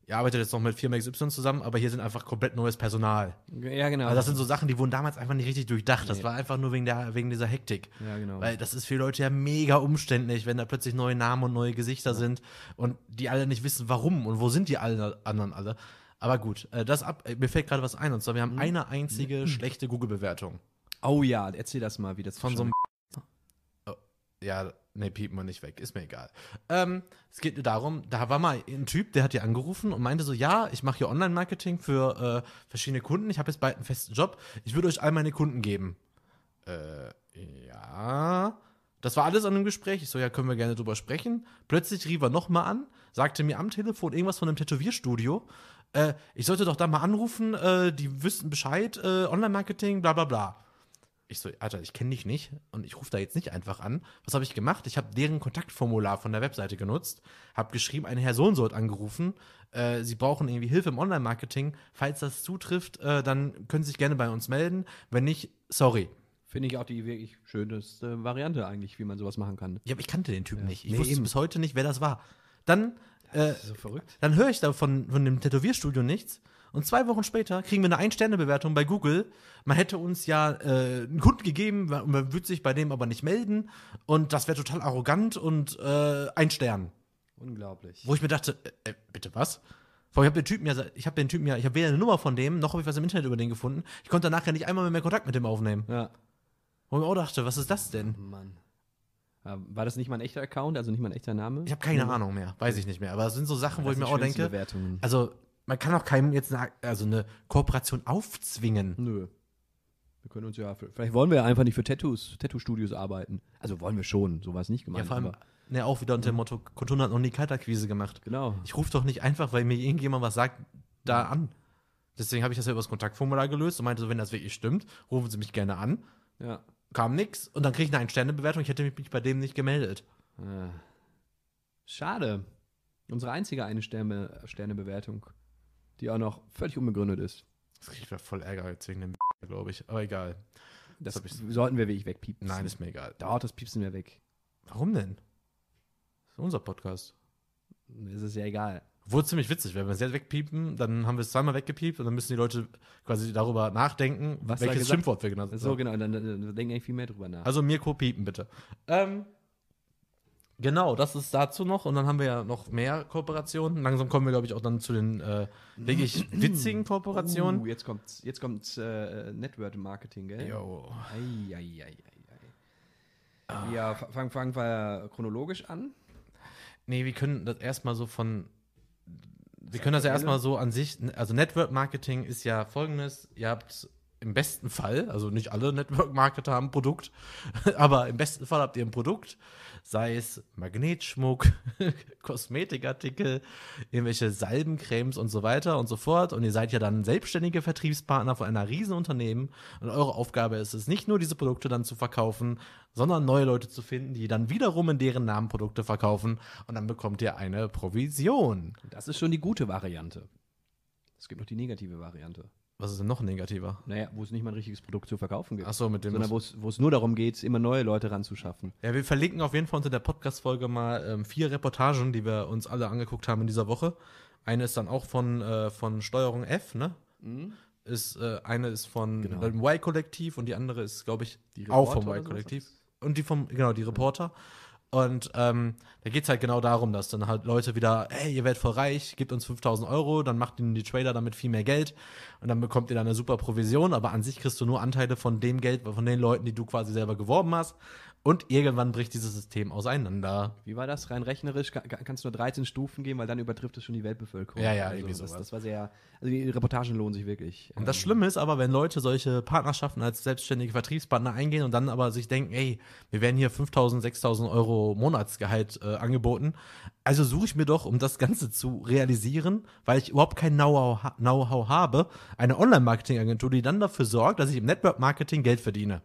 ihr arbeitet jetzt noch mit Firma XY zusammen, aber hier sind einfach komplett neues Personal. Ja, genau. Also das sind so Sachen, die wurden damals einfach nicht richtig durchdacht. Das Nee. war einfach nur wegen, der, wegen dieser Hektik. ja, genau. Weil das ist für Leute ja mega umständlich, wenn da plötzlich neue Namen und neue Gesichter sind und die alle nicht wissen, warum und wo sind die alle, anderen alle. Aber gut, äh, das ab, äh, mir fällt gerade was ein. Und zwar, wir haben Mhm. eine einzige schlechte Google-Bewertung. oh ja, erzähl das mal, wie das Von so einem. Ja, nee, piepen wir nicht weg, ist mir egal. Ähm, es geht nur darum, da war mal ein Typ, der hat hier angerufen und meinte so: Ja, ich mache hier Online-Marketing für äh, verschiedene Kunden, ich habe jetzt bald einen festen Job, ich würde euch all meine Kunden geben. Äh, ja. Das war alles an dem Gespräch. Ich so, ja, können wir gerne drüber sprechen. Plötzlich rief er nochmal an, sagte mir am Telefon irgendwas von einem Tätowierstudio. Äh, ich sollte doch da mal anrufen, äh, die wüssten Bescheid, äh, Online-Marketing, bla bla bla. Ich so, Alter, ich kenne dich nicht und ich rufe da jetzt nicht einfach an. Was habe ich gemacht? Ich habe deren Kontaktformular von der Webseite genutzt, habe geschrieben, ein Herr so und so hat angerufen. Äh, Sie brauchen irgendwie Hilfe im Online-Marketing. Falls das zutrifft, äh, dann können Sie sich gerne bei uns melden. Wenn nicht, sorry. Finde ich auch die wirklich schönste Variante eigentlich, wie man sowas machen kann. Ja, aber ich kannte den Typen nicht. Ich Nee, wusste eben. bis heute nicht, wer das war. Dann, äh, So dann höre ich da von, von dem Tätowierstudio nichts Und zwei Wochen später kriegen wir eine Ein-Sterne-Bewertung bei Google. Man hätte uns ja äh, einen Kunden gegeben, man würde sich bei dem aber nicht melden. Und das wäre total arrogant und äh, ein Stern. Unglaublich. Wo ich mir dachte, äh, äh, bitte was? Vor allem, ich habe den Typen ja, ich habe den Typen ja, ich habe weder eine Nummer von dem, noch habe ich was im Internet über den gefunden. Ich konnte nachher nicht einmal mehr Kontakt mit dem aufnehmen. Ja. Wo ich mir auch dachte, was ist das denn? Mann. Ja, War das nicht mal ein echter Account, also nicht mal ein echter Name? Ich habe keine Ahnung mehr, weiß ich nicht mehr. Aber es sind so Sachen, wo ich mir auch denke, Bewertungen. also man kann auch keinem jetzt eine, also eine Kooperation aufzwingen. Nö. Wir können uns ja, vielleicht wollen wir ja einfach nicht für Tattoos, Tattoo-Studios arbeiten. Also wollen wir schon, so war es nicht Ja, gemeint. vor allem, ne, auch wieder unter dem Motto, Kontun hat noch nie Kaltakquise gemacht. genau. Ich rufe doch nicht einfach, weil mir irgendjemand was sagt, da an. Deswegen habe ich das ja über das Kontaktformular gelöst und meinte so, wenn das wirklich stimmt, rufen Sie mich gerne an. Ja. Kam nix und dann kriege ich eine Ein-Sterne-Bewertung. Ich hätte mich bei dem nicht gemeldet. Äh, Schade. Unsere einzige eine Sterne, Sternebewertung, die auch noch völlig unbegründet ist. Das ich wieder voll Ärger jetzt wegen dem glaube ich. Aber egal. Das, hab ich- sollten wir wirklich wegpiepen. Nein, ist mir egal. Dauert das piepsen wir weg. Warum denn? Das ist unser Podcast. Es ist ja egal. Wurde ziemlich witzig, wenn wir es jetzt wegpiepen, dann haben wir es zweimal weggepiept und dann müssen die Leute quasi darüber nachdenken, Was welches Schimpfwort wir genannt So, genau, dann, dann, dann denken eigentlich viel mehr drüber nach. Also Mirko piepen bitte. Ähm, genau, das ist dazu noch und dann haben wir ja noch mehr Kooperationen. Langsam kommen wir, glaube ich, auch dann zu den äh, wirklich witzigen Kooperationen. Uh, jetzt kommt, jetzt kommt äh, Network Marketing, gell? Jo. Ei, ei, ei, ei, ei. Ja, fa- fangen fangen wir chronologisch an. Nee, wir können das erstmal so von. Wir können das ja erstmal so an sich. Also, Network Marketing ist ja folgendes: Ihr habt im besten Fall, also nicht alle Network Marketer haben ein Produkt, aber im besten Fall habt ihr ein Produkt, sei es Magnetschmuck, Kosmetikartikel, irgendwelche Salbencremes und so weiter und so fort. Und ihr seid ja dann selbstständige Vertriebspartner von einer riesen Unternehmen. Und eure Aufgabe ist es, nicht nur diese Produkte dann zu verkaufen, sondern neue Leute zu finden, die dann wiederum in deren Namen Produkte verkaufen. Und dann bekommt ihr eine Provision. Das ist schon die gute Variante. Es gibt noch die negative Variante. Was ist denn noch negativer? Naja, wo es nicht mal ein richtiges Produkt zu verkaufen gibt. Achso, mit dem. sondern wo es, nur darum geht, immer neue Leute ranzuschaffen. Ja, wir verlinken auf jeden Fall unter der Podcast-Folge mal ähm, vier Reportagen, die wir uns alle angeguckt haben in dieser Woche. Eine ist dann auch von, äh, von Steuerung F, ne? Ist, äh, eine ist von Genau. dem Y-Kollektiv und die andere ist, glaube ich, Die auch vom Y-Kollektiv. Und die vom, genau, die Reporter. Und ähm, da geht es halt genau darum, dass dann halt Leute wieder, hey, ihr werdet voll reich, gebt uns 5000 Euro, dann macht ihnen die Trader damit viel mehr Geld und dann bekommt ihr dann eine super Provision, aber an sich kriegst du nur Anteile von dem Geld, von den Leuten, die du quasi selber geworben hast. Und irgendwann bricht dieses System auseinander. Wie war das? Rein rechnerisch kann, kann- kannst du nur 13 Stufen gehen, weil dann übertrifft es schon die Weltbevölkerung. Ja, ja, irgendwie das, sowas. das war sehr. Also die Reportagen lohnen sich wirklich. Und das Schlimme ist aber, wenn Leute solche Partnerschaften als selbstständige Vertriebspartner eingehen und dann aber sich denken, ey, wir werden hier 5000, 6000 Euro Monatsgehalt äh, angeboten. Also suche ich mir doch, um das Ganze zu realisieren, weil ich überhaupt kein Know-how habe, eine Online-Marketing-Agentur, die dann dafür sorgt, dass ich im Network-Marketing Geld verdiene.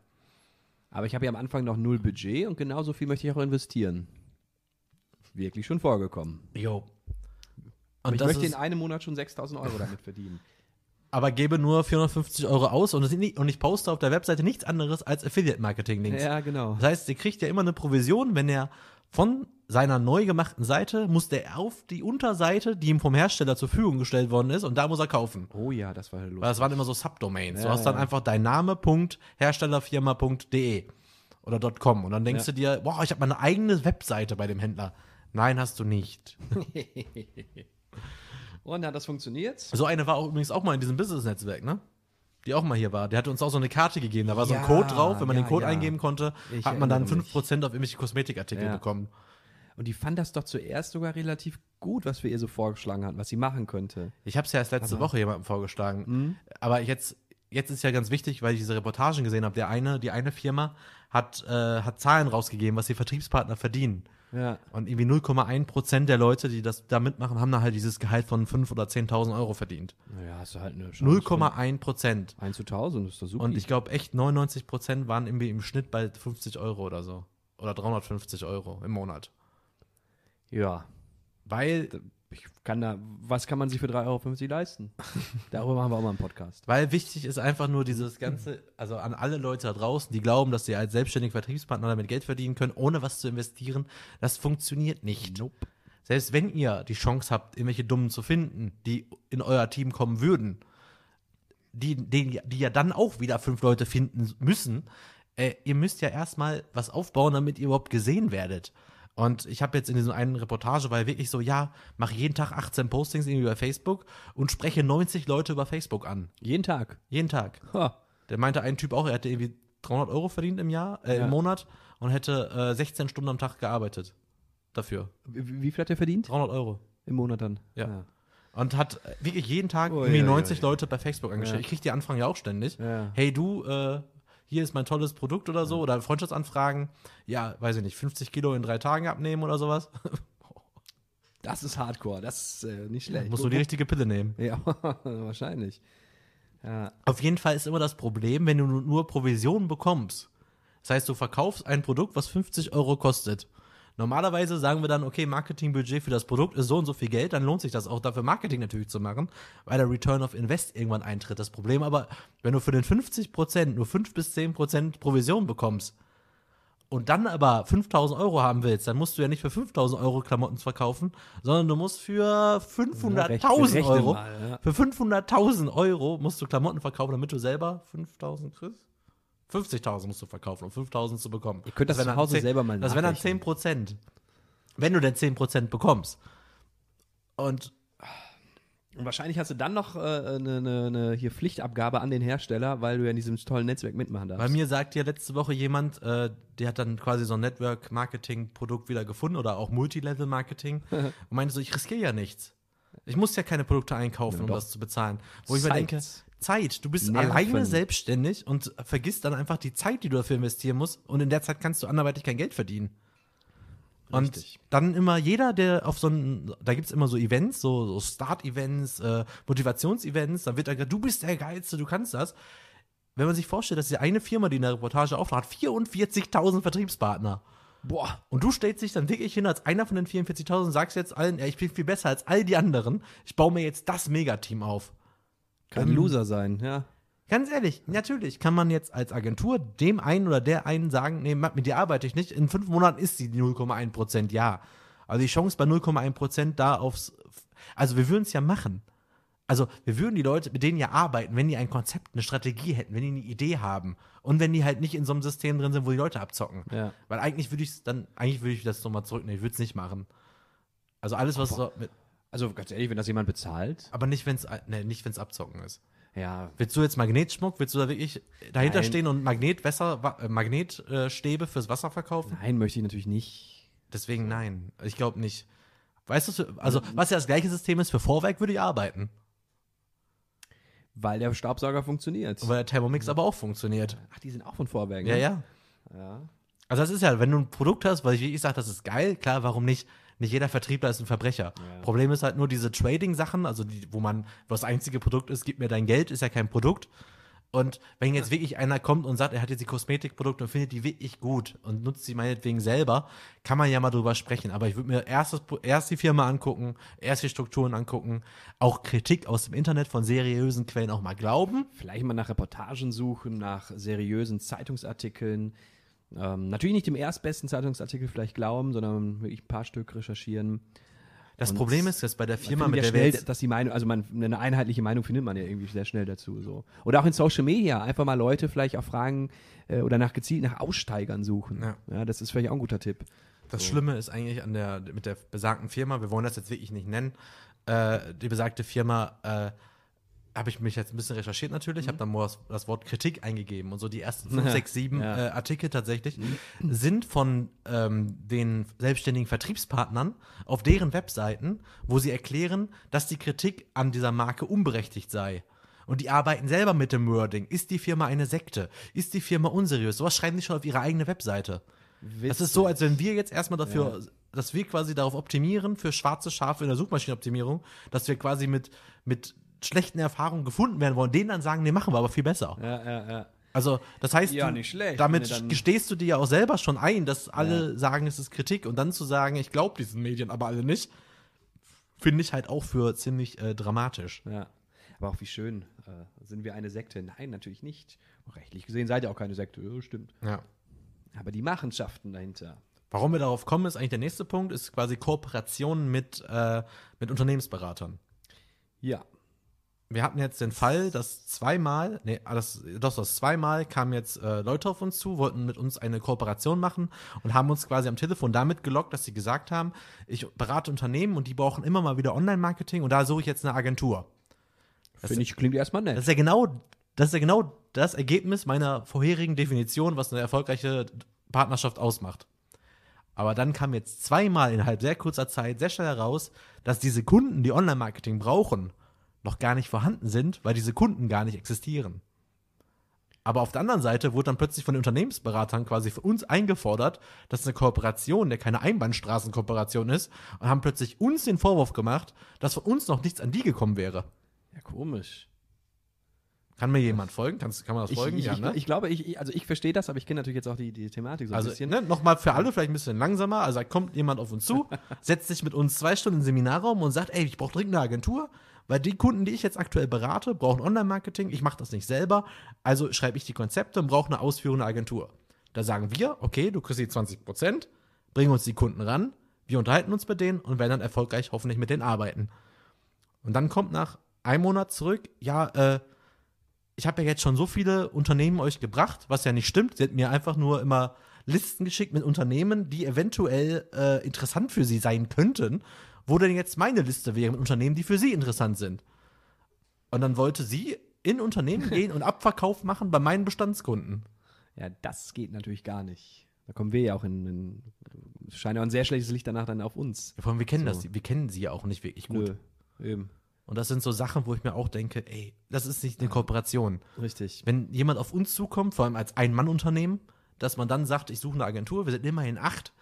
Aber ich habe ja am Anfang noch null Budget und genauso viel möchte ich auch investieren. Wirklich schon vorgekommen. Jo. Und ich möchte in einem Monat schon 6000 Euro damit verdienen. aber gebe nur 450 Euro aus und, nicht, und ich poste auf der Webseite nichts anderes als Affiliate-Marketing-Links. ja, genau. Das heißt, ihr kriegt ja immer eine Provision, wenn er von seiner neu gemachten Seite muss der auf die Unterseite, die ihm vom Hersteller zur Verfügung gestellt worden ist, und da muss er kaufen. Oh ja, das war lustig. Weil das waren immer so Subdomains. du Ja, hast dann ja. einfach dein Name, Punkt, Herstellerfirma.de oder .com. Und dann denkst Ja. du dir, boah, ich habe meine eigene Webseite bei dem Händler. Nein, hast du nicht. Und hat das funktioniert? So eine war auch übrigens auch mal in diesem Business-Netzwerk, ne? Die auch mal hier war. Der hatte uns auch so eine Karte gegeben. Da war so ein Ja, Code drauf. Wenn man ja, den Code ja. eingeben konnte, Ich hat man dann erinnere 5% auf irgendwelche Kosmetikartikel bekommen. Und die fand das doch zuerst sogar relativ gut, was wir ihr so vorgeschlagen hatten, was sie machen könnte. Ich habe es ja erst letzte Woche jemandem vorgeschlagen. Aber jetzt, jetzt ist ja ganz wichtig, weil ich diese Reportagen gesehen habe. Der eine, die eine Firma hat, äh, hat Zahlen rausgegeben, was die Vertriebspartner verdienen. Ja. Und irgendwie 0,1 Prozent der Leute, die das da mitmachen, haben da halt dieses Gehalt von 5.000 oder 10.000 Euro verdient. Naja, hast du halt eine 0,1 Prozent. 1 zu 1000, ist doch super. Und ich glaube echt 99 Prozent waren irgendwie im Schnitt bei 50 Euro oder so. Oder 350 Euro im Monat. ja, Weil, ich kann da, was kann man sich für 3,50 Euro leisten? Darüber machen wir auch mal einen Podcast. weil wichtig ist einfach nur dieses ganze, also an alle Leute da draußen, die glauben, dass sie als selbstständiger Vertriebspartner damit Geld verdienen können, ohne was zu investieren. Das funktioniert nicht. selbst wenn ihr die Chance habt, irgendwelche Dummen zu finden, die in euer Team kommen würden, die, die, die ja dann auch wieder fünf Leute finden müssen, äh, ihr müsst ja erstmal was aufbauen, damit ihr überhaupt gesehen werdet. Und ich habe jetzt in dieser einen Reportage, weil wirklich so, ja, mache jeden Tag 18 Postings irgendwie über Facebook und spreche 90 Leute über Facebook an. Jeden Tag. Jeden Tag. Ha. Der meinte ein Typ auch, er hätte irgendwie 300 Euro verdient im Jahr, äh, Ja. im Monat und hätte äh, 16 Stunden am Tag gearbeitet. Dafür. Wie, wie viel hat er verdient? 300 Euro. Im Monat dann? Ja. Und hat wirklich jeden Tag Oh, irgendwie ja, ja, 90 ja. Leute bei Facebook angeschrieben. Ja. Ich kriege die Anfragen ja auch ständig. Ja. Hey du, äh, hier ist mein tolles Produkt oder so, oder Freundschaftsanfragen. Ja, weiß ich nicht, 50 Kilo in drei Tagen abnehmen oder sowas. Das ist Hardcore, das ist äh, nicht schlecht. Musst du die richtige Pille nehmen. Ja, wahrscheinlich. Ja. Auf jeden Fall ist immer das Problem, wenn du nu- nur Provisionen bekommst. Das heißt, du verkaufst ein Produkt, was 50 Euro kostet. Normalerweise sagen wir dann, okay, Marketingbudget für das Produkt ist so und so viel Geld, dann lohnt sich das auch dafür, Marketing natürlich zu machen, weil der Return of Invest irgendwann eintritt. Das Problem aber, wenn du für den 50% nur 5 bis 10% Provision bekommst und dann aber 5000 Euro haben willst, dann musst du ja nicht für 5000 Euro Klamotten verkaufen, sondern du musst für 500.000 Rechne Euro mal, ja. für 500.000 Euro musst du Klamotten verkaufen, damit du selber 5.000 kriegst. 50.000 musst du verkaufen, um 5.000 zu bekommen. Ihr könnt das wären zu Hause 10 selber mal Das wären dann nachrechnen. 10 Prozent. Wenn du denn 10 Prozent bekommst. Und Und wahrscheinlich hast du dann noch äh, eine, eine, eine hier Pflichtabgabe an den Hersteller, weil du ja in diesem tollen Netzwerk mitmachen darfst. bei mir sagt ja letzte Woche jemand, äh, der hat dann quasi so ein Network-Marketing-Produkt wieder gefunden oder auch Multilevel-Marketing und meinte so, ich riskiere ja nichts. Ich muss ja keine Produkte einkaufen, Ja, um das zu bezahlen. Wo ich mir denke, Zeit. Du bist Nerven. alleine selbstständig und vergisst dann einfach die Zeit, die du dafür investieren musst. Und in der Zeit kannst du anderweitig kein Geld verdienen. Und Richtig. dann immer jeder, der auf so ein, da gibt's immer so Events, so, so Start-Events, äh, Motivationsevents, dann wird da gesagt, du bist der Geilste, du kannst das. Wenn man sich vorstellt, dass diese eine Firma, die in der Reportage auftrat, hat 44.000 Vertriebspartner. Boah. Und du stellst dich dann wirklich hin als einer von den 44.000 und sagst jetzt allen, ja, ich bin viel besser als all die anderen. Ich baue mir jetzt das Megateam auf. Kann Ähm, Loser sein, ja. Ganz ehrlich, natürlich kann man jetzt als Agentur dem einen oder der einen sagen, nee, mit dir arbeite ich nicht. In fünf Monaten ist sie die 0,1 Prozent, ja. Also die Chance bei 0,1 Prozent da aufs, also wir würden es ja machen. Also wir würden die Leute, mit denen ja arbeiten, wenn die ein Konzept, eine Strategie hätten, wenn die eine Idee haben und wenn die halt nicht in so einem System drin sind, wo die Leute abzocken. Ja. Weil eigentlich würde ich es dann, eigentlich würde ich das nochmal zurücknehmen, ich würde es nicht machen. Also alles, was so, mit, Also ganz ehrlich, wenn das jemand bezahlt, aber nicht, wenn es, nee, nicht, wenn es abzocken ist. ja. Willst du jetzt Magnetschmuck? Willst du da wirklich dahinter Nein. stehen und Magnetwässer, äh, Magnetstäbe fürs Wasser verkaufen? Nein, möchte ich natürlich nicht. Deswegen nein. Ich glaube nicht. Weißt du, also was ja das gleiche System ist, für Vorwerk würde ich arbeiten. Weil der Staubsauger funktioniert. Weil der Thermomix aber auch funktioniert. Ach, die sind auch von Vorwerk. Ja, ne? ja. ja. Also das ist ja, wenn du ein Produkt hast, weil ich wirklich sage, das ist geil, klar, warum nicht? Nicht jeder Vertriebler ist ein Verbrecher. Ja. Problem ist halt nur diese Trading-Sachen, also die, wo man, wo das einzige Produkt ist, gib mir dein Geld, ist ja kein Produkt. Und wenn jetzt wirklich einer kommt und sagt, er hat jetzt die Kosmetikprodukte und findet die wirklich gut und nutzt sie meinetwegen selber, kann man ja mal drüber sprechen. Aber ich würde mir erst, das, erst die Firma angucken, erst die Strukturen angucken, auch Kritik aus dem Internet von seriösen Quellen auch mal glauben. Vielleicht mal nach Reportagen suchen, nach seriösen Zeitungsartikeln. Ähm, natürlich nicht dem erstbesten Zeitungsartikel vielleicht glauben, sondern wirklich ein paar Stück recherchieren. Das Und Problem ist, dass bei der Firma, mit ja der schnell, jetzt, dass die Meinung, also man, eine einheitliche Meinung findet man ja irgendwie sehr schnell dazu. So. Oder auch in Social Media einfach mal Leute vielleicht auch fragen äh, oder nach gezielt nach Aussteigern suchen. Ja. das ist vielleicht auch ein guter Tipp. Das Schlimme ist eigentlich an der, mit der besagten Firma, wir wollen das jetzt wirklich nicht nennen, äh, die besagte Firma, äh, habe ich mich jetzt ein bisschen recherchiert natürlich, habe dann mal das, das Wort Kritik eingegeben und so die ersten fünf, Ja. sechs, sieben Ja. äh, Artikel tatsächlich sind von ähm, den selbstständigen Vertriebspartnern auf deren Webseiten, wo sie erklären, dass die Kritik an dieser Marke unberechtigt sei. Und die arbeiten selber mit dem Wording. Ist die Firma eine Sekte? Ist die Firma unseriös? Sowas schreiben die schon auf ihre eigene Webseite. Das ist so, als wenn wir jetzt erstmal dafür, dass wir quasi darauf optimieren für schwarze Schafe in der Suchmaschinenoptimierung, dass wir quasi mit, mit schlechten Erfahrungen gefunden werden wollen, denen dann sagen, nee, machen wir aber viel besser. Ja, ja, ja. Also, das heißt, Ja, du, schlecht, damit gestehst du dir ja auch selber schon ein, dass alle sagen, es ist Kritik und dann zu sagen, ich glaube diesen Medien, aber alle nicht, finde ich halt auch für ziemlich äh, dramatisch. ja. Aber auch wie schön. Äh, sind wir eine Sekte? Nein, natürlich nicht. Rechtlich gesehen seid ihr auch keine Sekte. Ja, stimmt. Ja. Aber die Machenschaften dahinter. Warum wir darauf kommen, ist eigentlich der nächste Punkt, ist quasi Kooperation mit, äh, mit Unternehmensberatern. Ja. Wir hatten jetzt den Fall, dass zweimal, nee, das, doch, das zweimal kamen jetzt äh, Leute auf uns zu, wollten mit uns eine Kooperation machen und haben uns quasi am Telefon damit gelockt, dass sie gesagt haben, ich berate Unternehmen und die brauchen immer mal wieder Online-Marketing und da suche ich jetzt eine Agentur. Finde ich, klingt erstmal nett. Das ist ja genau, das ist ja genau das Ergebnis meiner vorherigen Definition, was eine erfolgreiche Partnerschaft ausmacht. Aber dann kam jetzt zweimal innerhalb sehr kurzer Zeit sehr schnell heraus, dass diese Kunden, die Online-Marketing brauchen, noch gar nicht vorhanden sind, weil diese Kunden gar nicht existieren. Aber auf der anderen Seite wurde dann plötzlich von den Unternehmensberatern quasi für uns eingefordert, dass eine Kooperation, der keine Einbahnstraßenkooperation ist, und haben plötzlich uns den Vorwurf gemacht, dass von uns noch nichts an die gekommen wäre. Ja, komisch. Kann mir jemand folgen? Kannst, kann man das Ich, folgen? ich, ja, ich, ne? ich glaube, ich, also ich verstehe das, aber ich kenne natürlich jetzt auch die, die Thematik so ein Also bisschen. ne, nochmal für alle vielleicht ein bisschen langsamer. Also da kommt jemand auf uns zu, setzt sich mit uns zwei Stunden im Seminarraum und sagt, ey, ich brauche dringend eine Agentur, weil die Kunden, die ich jetzt aktuell berate, brauchen Online-Marketing. Ich mache das nicht selber, also schreibe ich die Konzepte und brauche eine ausführende Agentur. Da sagen wir, okay, du kriegst die 20 Prozent, bring uns die Kunden ran, wir unterhalten uns mit denen und werden dann erfolgreich hoffentlich mit denen arbeiten. Und dann kommt nach einem Monat zurück, ja, äh, ich habe ja jetzt schon so viele Unternehmen euch gebracht, was ja nicht stimmt. Sie hat mir einfach nur immer Listen geschickt mit Unternehmen, die eventuell äh, interessant für sie sein könnten, wo denn jetzt meine Liste wäre mit Unternehmen, die für sie interessant sind. Und dann wollte sie in Unternehmen gehen und Abverkauf machen bei meinen Bestandskunden. Ja, das geht natürlich gar nicht. Da kommen wir ja auch in, in scheint ja ein sehr schlechtes Licht danach dann auf uns. Vor allem, wir kennen So. das, wir kennen sie ja auch nicht wirklich gut. Nö, eben. Und das sind so Sachen, wo ich mir auch denke, ey, das ist nicht eine Kooperation. Richtig. wenn jemand auf uns zukommt, vor allem als Ein-Mann-Unternehmen, dass man dann sagt, ich suche eine Agentur, wir sind immerhin acht.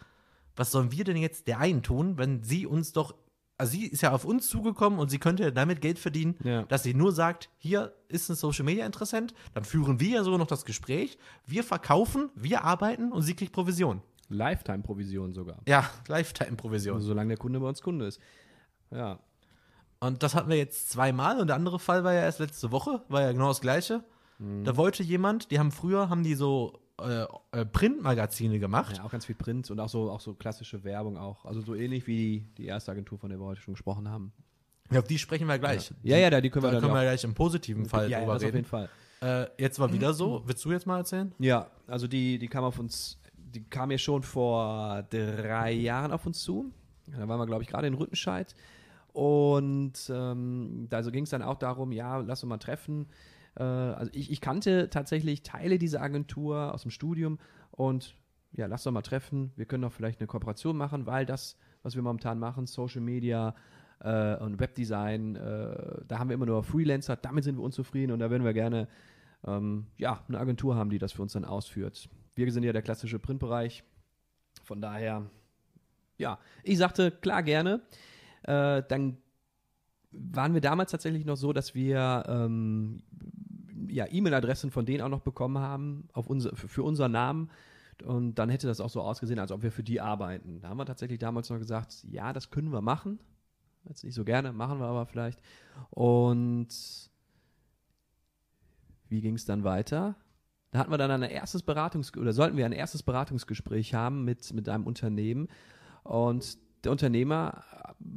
Was sollen wir denn jetzt der einen tun, wenn sie uns doch, also sie ist ja auf uns zugekommen und sie könnte ja damit Geld verdienen, Ja. dass sie nur sagt, hier ist ein Social Media Interessent, dann führen wir ja sogar noch das Gespräch, wir verkaufen, wir arbeiten und sie kriegt Provision. Lifetime-Provision sogar. Ja, Lifetime-Provision. Also solange der Kunde bei uns Kunde ist. Ja. Und das hatten wir jetzt zweimal und der andere Fall war ja erst letzte Woche, war ja genau das gleiche. Da wollte jemand, die haben früher, haben die so äh, äh, Printmagazine gemacht. Ja, auch ganz viel Print und auch so, auch so klassische Werbung auch. Also so ähnlich wie die, die erste Agentur, von der wir heute schon gesprochen haben. Ja, auf die sprechen wir gleich. Ja, ja, da, die können Da wir dann können wir gleich im positiven Fall ja, ja, drüber das auf jeden reden. Fall. Äh, jetzt war wieder so. Willst du jetzt mal erzählen? Ja, also die, die kam auf uns, die kam ja schon vor drei Jahren auf uns zu. Da waren wir, glaube ich, gerade in Rüttenscheid. Und ähm, da also ging es dann auch darum, ja, lass uns mal treffen. Äh, also ich, ich kannte tatsächlich Teile dieser Agentur aus dem Studium und ja, lass doch mal treffen. Wir können doch vielleicht eine Kooperation machen, weil das, was wir momentan machen, Social Media äh, und Webdesign, äh, da haben wir immer nur Freelancer, damit sind wir unzufrieden und da würden wir gerne ähm, ja, eine Agentur haben, die das für uns dann ausführt. Wir sind ja der klassische Printbereich. Von daher, ja, ich sagte, klar, gerne. Äh, dann waren wir damals tatsächlich noch so, dass wir ähm, ja, E-Mail-Adressen von denen auch noch bekommen haben auf unser, für, unseren Namen. Und dann hätte das auch so ausgesehen, als ob wir für die arbeiten. Da haben wir tatsächlich damals noch gesagt, ja, das können wir machen. Jetzt nicht so gerne, machen wir aber vielleicht. Und wie ging es dann weiter? Da hatten wir dann ein erstes Beratungs oder sollten wir ein erstes Beratungsgespräch haben mit, mit einem Unternehmen. Und der Unternehmer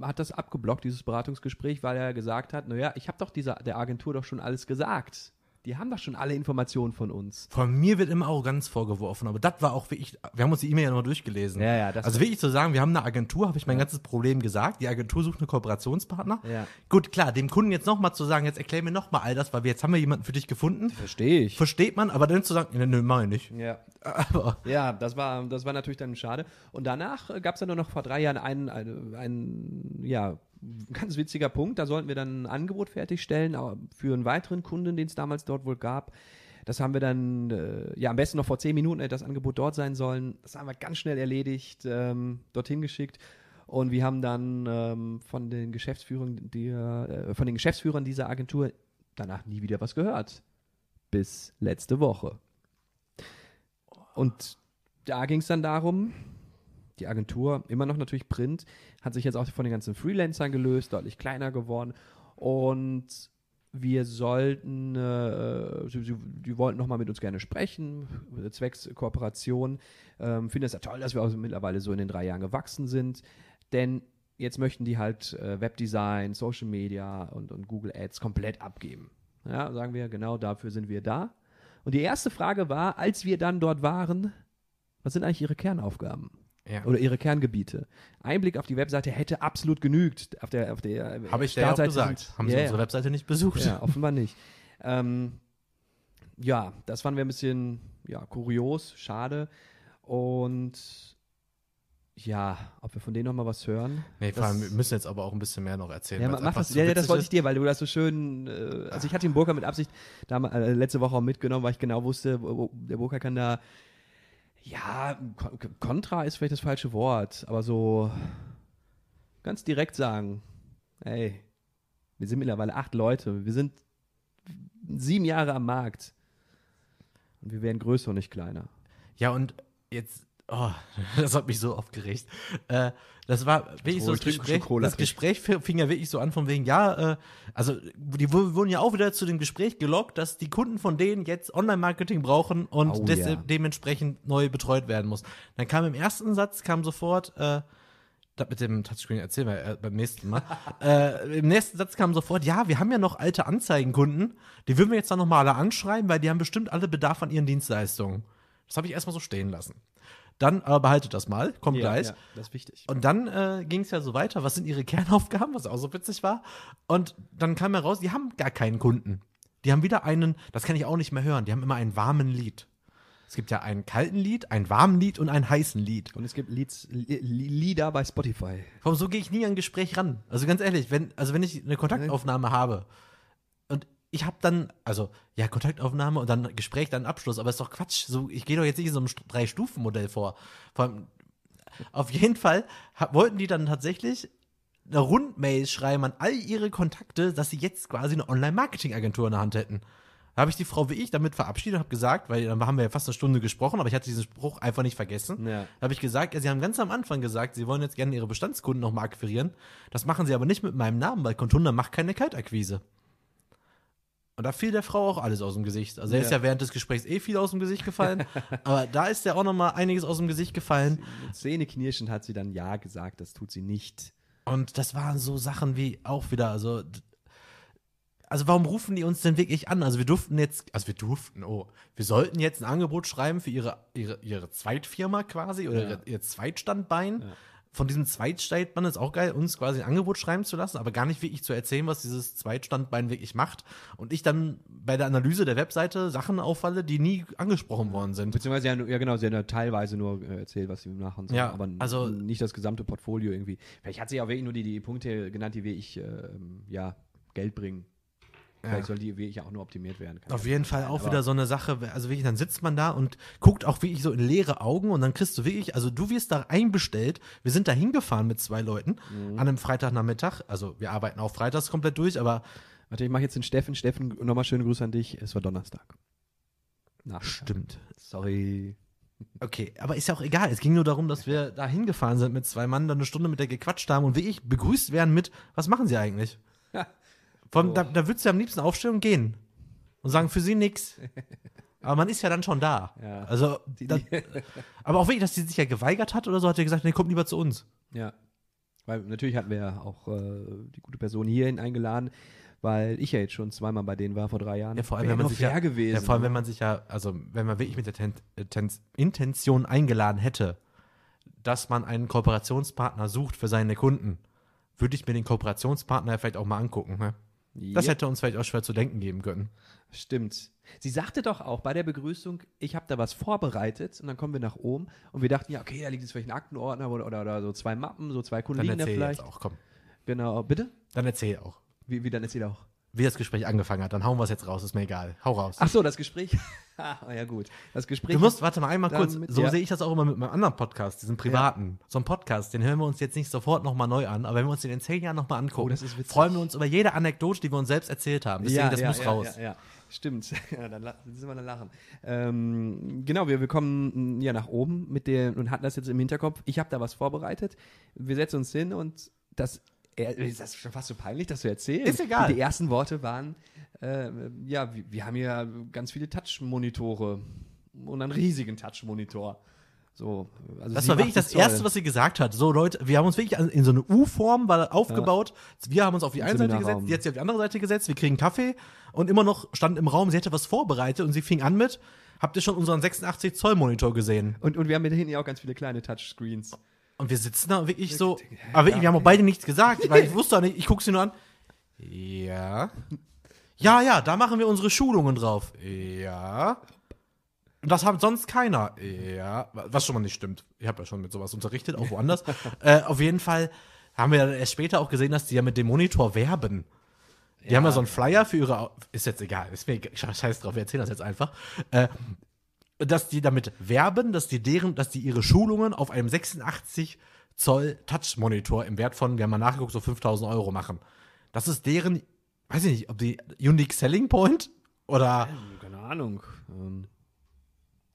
hat das abgeblockt, dieses Beratungsgespräch, weil er gesagt hat, naja, ich habe doch dieser, der Agentur doch schon alles gesagt. Die haben doch schon alle Informationen von uns. Von mir wird immer Arroganz vorgeworfen, aber das war auch wirklich, wir haben uns die E-Mail ja nochmal durchgelesen. Ja, ja, das- also wirklich zu sagen, wir haben eine Agentur, habe ich mein ganzes Problem gesagt. Die Agentur sucht einen Kooperationspartner. Ja. Gut, klar, dem Kunden jetzt nochmal zu sagen, jetzt erklär mir nochmal all das, weil wir jetzt haben wir jemanden für dich gefunden. Verstehe ich. Versteht man, aber dann zu sagen, nö, mach ich nicht. Ja. Aber Ja, das war, das war natürlich dann schade. Und danach gab es dann nur noch vor drei Jahren einen, einen, einen, ja, ganz witziger Punkt. Da sollten wir dann ein Angebot fertigstellen für einen weiteren Kunden, den es damals dort wohl gab. Das haben wir dann, äh, ja, am besten noch vor zehn Minuten hätte das Angebot dort sein sollen. Das haben wir ganz schnell erledigt, ähm, dorthin geschickt. Und wir haben dann ähm, von den Geschäftsführern, die, äh, von den Geschäftsführern dieser Agentur danach nie wieder was gehört. Bis letzte Woche. Und da ging es dann darum, die Agentur, immer noch natürlich Print, hat sich jetzt auch von den ganzen Freelancern gelöst, deutlich kleiner geworden. Und wir sollten, äh, sie, sie, die wollten nochmal mit uns gerne sprechen, äh, zwecks Kooperation. Ähm, Finden es ja toll, dass wir auch mittlerweile so in den drei Jahren gewachsen sind, denn jetzt möchten die halt äh, Webdesign, Social Media und, und Google Ads komplett abgeben. Ja, sagen wir, genau dafür sind wir da. Und die erste Frage war, als wir dann dort waren, was sind eigentlich ihre Kernaufgaben? Ja. Oder ihre Kerngebiete. Einblick auf die Webseite hätte absolut genügt. Auf der, auf der Habe ich ja auch Startseite gesagt. sind- Haben sie ja. unsere Webseite nicht besucht? Ja, offenbar nicht. Ähm, ja, das fanden wir ein bisschen ja, kurios, schade. Und ja, ob wir von denen nochmal was hören. Nee, vor allem, wir müssen jetzt aber auch ein bisschen mehr noch erzählen. Ja, mach das, so ja, ja, das wollte ich dir, weil du das so schön. Äh, also, ich hatte den Burka mit Absicht da, äh, letzte Woche auch mitgenommen, weil ich genau wusste, wo- wo- der Burka kann da. Ja, Kontra ist vielleicht das falsche Wort, aber so ganz direkt sagen: Ey, wir sind mittlerweile acht Leute, wir sind sieben Jahre am Markt. Und wir werden größer und nicht kleiner. Ja, und jetzt, oh, das hat mich so aufgeregt. Äh, das war wirklich so das Gespräch. Das Gespräch fing ja wirklich so an von wegen, ja, äh, also die wu- wurden ja auch wieder zu dem Gespräch gelockt, dass die Kunden von denen jetzt Online-Marketing brauchen und Oh, ja. dementsprechend neu betreut werden muss. Dann kam im ersten Satz, kam sofort, äh, das mit dem Touchscreen erzählen wir äh, beim nächsten Mal. äh, Im nächsten Satz kam sofort, ja, wir haben ja noch alte Anzeigenkunden, die würden wir jetzt dann nochmal alle anschreiben, weil die haben bestimmt alle Bedarf an ihren Dienstleistungen. Das habe ich erstmal so stehen lassen. Dann, aber behaltet das mal, kommt gleich. ja, das ist wichtig. Und dann äh, ging es ja so weiter, was sind ihre Kernaufgaben, was auch so witzig war. Und dann kam heraus, die haben gar keinen Kunden. Die haben wieder einen, das kann ich auch nicht mehr hören, die haben immer einen warmen Lied. Es gibt ja einen kalten Lied, einen warmen Lied und einen heißen Lied. Und es gibt Lieds, Li- Li- Lieder bei Spotify. Warum so gehe ich nie an ein Gespräch ran? Also ganz ehrlich, wenn, also wenn ich eine Kontaktaufnahme habe ich habe dann, also ja, Kontaktaufnahme und dann Gespräch, dann Abschluss, aber ist doch Quatsch. So, ich gehe doch jetzt nicht in so einem St- Drei-Stufen-Modell vor. vor allem, auf jeden Fall wollten die dann tatsächlich eine Rundmail schreiben an all ihre Kontakte, dass sie jetzt quasi eine Online-Marketing-Agentur in der Hand hätten. Da habe ich die Frau wie ich damit verabschiedet und habe gesagt, weil dann haben wir ja fast eine Stunde gesprochen, aber ich hatte diesen Spruch einfach nicht vergessen. Ja. Da habe ich gesagt, ja, sie haben ganz am Anfang gesagt, sie wollen jetzt gerne ihre Bestandskunden nochmal akquirieren. Das machen sie aber nicht mit meinem Namen, weil Contunda macht keine Kaltakquise. Und da fiel der Frau auch alles aus dem Gesicht. Also er ist Ja. ja während des Gesprächs eh viel aus dem Gesicht gefallen, aber da ist ja auch nochmal einiges aus dem Gesicht gefallen. Mit Zähneknirschen hat sie dann Ja gesagt, das tut sie nicht. Und das waren so Sachen wie auch wieder, also, also warum rufen die uns denn wirklich an? Also wir durften jetzt, also wir durften, oh, wir sollten jetzt ein Angebot schreiben für ihre, ihre, ihre Zweitfirma quasi oder Ja. ihre, ihr Zweitstandbein. Ja. Von diesem Zweitstandbein ist auch geil, uns quasi ein Angebot schreiben zu lassen, aber gar nicht wirklich zu erzählen, was dieses Zweitstandbein wirklich macht. Und ich dann bei der Analyse der Webseite Sachen auffalle, die nie angesprochen worden sind. Beziehungsweise, ja, ja genau, sie hat ja teilweise nur äh, erzählt, was sie machen soll, Ja, aber also- nicht das gesamte Portfolio irgendwie. Vielleicht hat sie auch wirklich nur die, die Punkte genannt, die wirklich, ähm, ja, Geld bringen. Vielleicht soll die wirklich auch nur optimiert werden. Kann Auf ja jeden sein, Fall auch wieder so eine Sache, also wirklich, dann sitzt man da und guckt auch wirklich so in leere Augen und dann kriegst du wirklich, also du wirst da einbestellt. Wir sind da hingefahren mit zwei Leuten Mhm. an einem Freitagnachmittag. Also wir arbeiten auch freitags komplett durch, aber Warte, ich mache jetzt den Steffen. Steffen, nochmal schöne Grüße an dich. Es war Donnerstag. Nachmittag. stimmt. Sorry. Okay, aber ist ja auch egal. Es ging nur darum, dass wir da hingefahren sind mit zwei Mann, dann eine Stunde mit der gequatscht haben und wirklich begrüßt werden mit, was machen sie eigentlich? Von, da, da würdest du am liebsten aufstehen und gehen und sagen, für sie nix. Aber man ist ja dann schon da. Ja. Also, da, aber auch wirklich, dass sie sich ja geweigert hat oder so, hat er gesagt, nee, kommt lieber zu uns. Ja. Weil natürlich hatten wir ja auch äh, die gute Person hierhin eingeladen, weil ich ja jetzt schon zweimal bei denen war vor drei Jahren. Ja, vor allem, wenn man sich ja, gewesen. ja, vor allem, ne? wenn man sich ja, also wenn man wirklich mit der Ten, äh, Ten, Intention eingeladen hätte, dass man einen Kooperationspartner sucht für seine Kunden, würde ich mir den Kooperationspartner ja vielleicht auch mal angucken. Ne? Das hätte uns vielleicht auch schwer zu denken geben können. Stimmt. Sie sagte doch auch bei der Begrüßung, ich habe da was vorbereitet und dann kommen wir nach oben und wir dachten, ja, okay, da liegt jetzt vielleicht ein Aktenordner oder, oder, oder so zwei Mappen, so zwei Kunden Dann liegen da erzähl vielleicht. jetzt auch, komm. Genau, bitte? Dann erzähl auch. Wie, wie dann erzähl auch. Wie das Gespräch angefangen hat, dann hauen wir es jetzt raus, ist mir egal. Hau raus. Ach so, das Gespräch. ah, ja gut. Das Gespräch. Du musst, warte mal einmal kurz, mit- so ja. sehe ich das auch immer mit meinem anderen Podcast, diesen privaten. So ein Podcast, den hören wir uns jetzt nicht sofort nochmal neu an, aber wenn wir uns den in zehn Jahren nochmal angucken, Oh, das freuen wir uns über jede Anekdote, die wir uns selbst erzählt haben. Deswegen, das ja, muss ja, raus. Ja, ja. Stimmt. Ja, dann sind wir dann lachen. Ähm, genau, wir, wir kommen ja nach oben mit der und hatten das jetzt im Hinterkopf. Ich habe da was vorbereitet. Wir setzen uns hin und das Er, ist das schon fast so peinlich, das zu erzählen? Ist egal. Die ersten Worte waren, äh, ja, wir, wir haben hier ganz viele Touch-Monitore und einen riesigen Touch-Monitor. So, also Das sie war wirklich das toll. Erste, was sie gesagt hat. So, Leute, wir haben uns wirklich in so eine U-Form aufgebaut. Wir haben uns auf die eine Seite gesetzt, die hat sich auf die andere Seite gesetzt, wir kriegen Kaffee und immer noch stand im Raum, sie hätte was vorbereitet und sie fing an mit, habt ihr schon unseren 86 Zoll Monitor gesehen? Und, und wir haben hinten ja auch ganz viele kleine Touchscreens. Und wir sitzen da wirklich so, aber wirklich, wir haben auch beide nichts gesagt, weil ich wusste auch nicht, ich guck sie nur an. Ja. Ja, ja, da machen wir unsere Schulungen drauf. Ja. Und das hat sonst keiner. Ja. Was schon mal nicht stimmt. Ich habe ja schon mit sowas unterrichtet, auch woanders. äh, auf jeden Fall haben wir dann erst später auch gesehen, dass die ja mit dem Monitor werben. Die haben ja so einen Flyer für ihre. Ist jetzt egal, ist mir scheiß drauf, wir erzählen das jetzt einfach. Äh, dass die damit werben, dass die deren, dass die ihre Schulungen auf einem 86 Zoll Touch-Monitor im Wert von, wir haben mal nachgeguckt, so 5000 Euro machen. Das ist deren, weiß ich nicht, ob die Unique Selling Point oder Keine Ahnung. Ähm,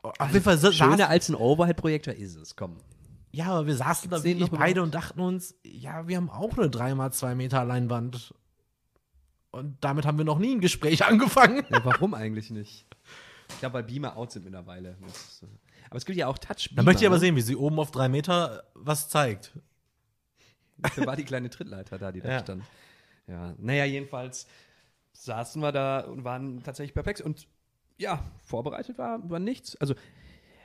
auf jeden Fall sa- schöner als ein Overhead-Projektor ist es, komm. ja, aber wir saßen da Gibt's den wirklich beide und dachten uns, ja, wir haben auch eine 3x2 Meter Leinwand. Und damit haben wir noch nie ein Gespräch angefangen. Ja, warum eigentlich nicht? Ich glaube, weil Beamer out sind mittlerweile. Das, äh, aber es gibt ja auch touch Da möchte ich aber sehen, wie sie oben auf drei Meter was zeigt. Da war die kleine Trittleiter da, die da Ja. stand. Ja, naja, jedenfalls saßen wir da und waren tatsächlich perplex. Und ja, vorbereitet war, war nichts. Also,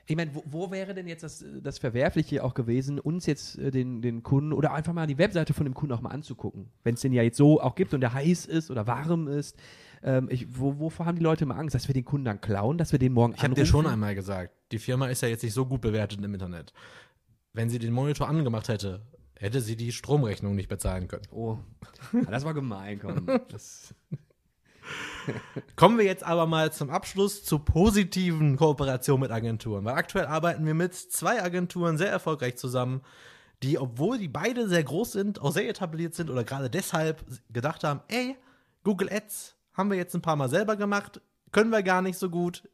ich meine, wo, wo wäre denn jetzt das, das Verwerfliche auch gewesen, uns jetzt äh, den, den Kunden oder einfach mal die Webseite von dem Kunden auch mal anzugucken? Wenn es den ja jetzt so auch gibt und der heiß ist oder warm ist. Ähm, ich, wo, wovor haben die Leute immer Angst? Dass wir den Kunden dann klauen, dass wir den morgen Ich habe dir schon einmal gesagt, die Firma ist ja jetzt nicht so gut bewertet im Internet. Wenn sie den Monitor angemacht hätte, hätte sie die Stromrechnung nicht bezahlen können. Oh, das war gemein, komm. Das, Kommen wir jetzt aber mal zum Abschluss zu positiven Kooperationen mit Agenturen. Weil aktuell arbeiten wir mit zwei Agenturen sehr erfolgreich zusammen, die, obwohl die beide sehr groß sind, auch sehr etabliert sind oder gerade deshalb gedacht haben, ey, Google Ads haben wir jetzt ein paar Mal selber gemacht, können wir gar nicht so gut,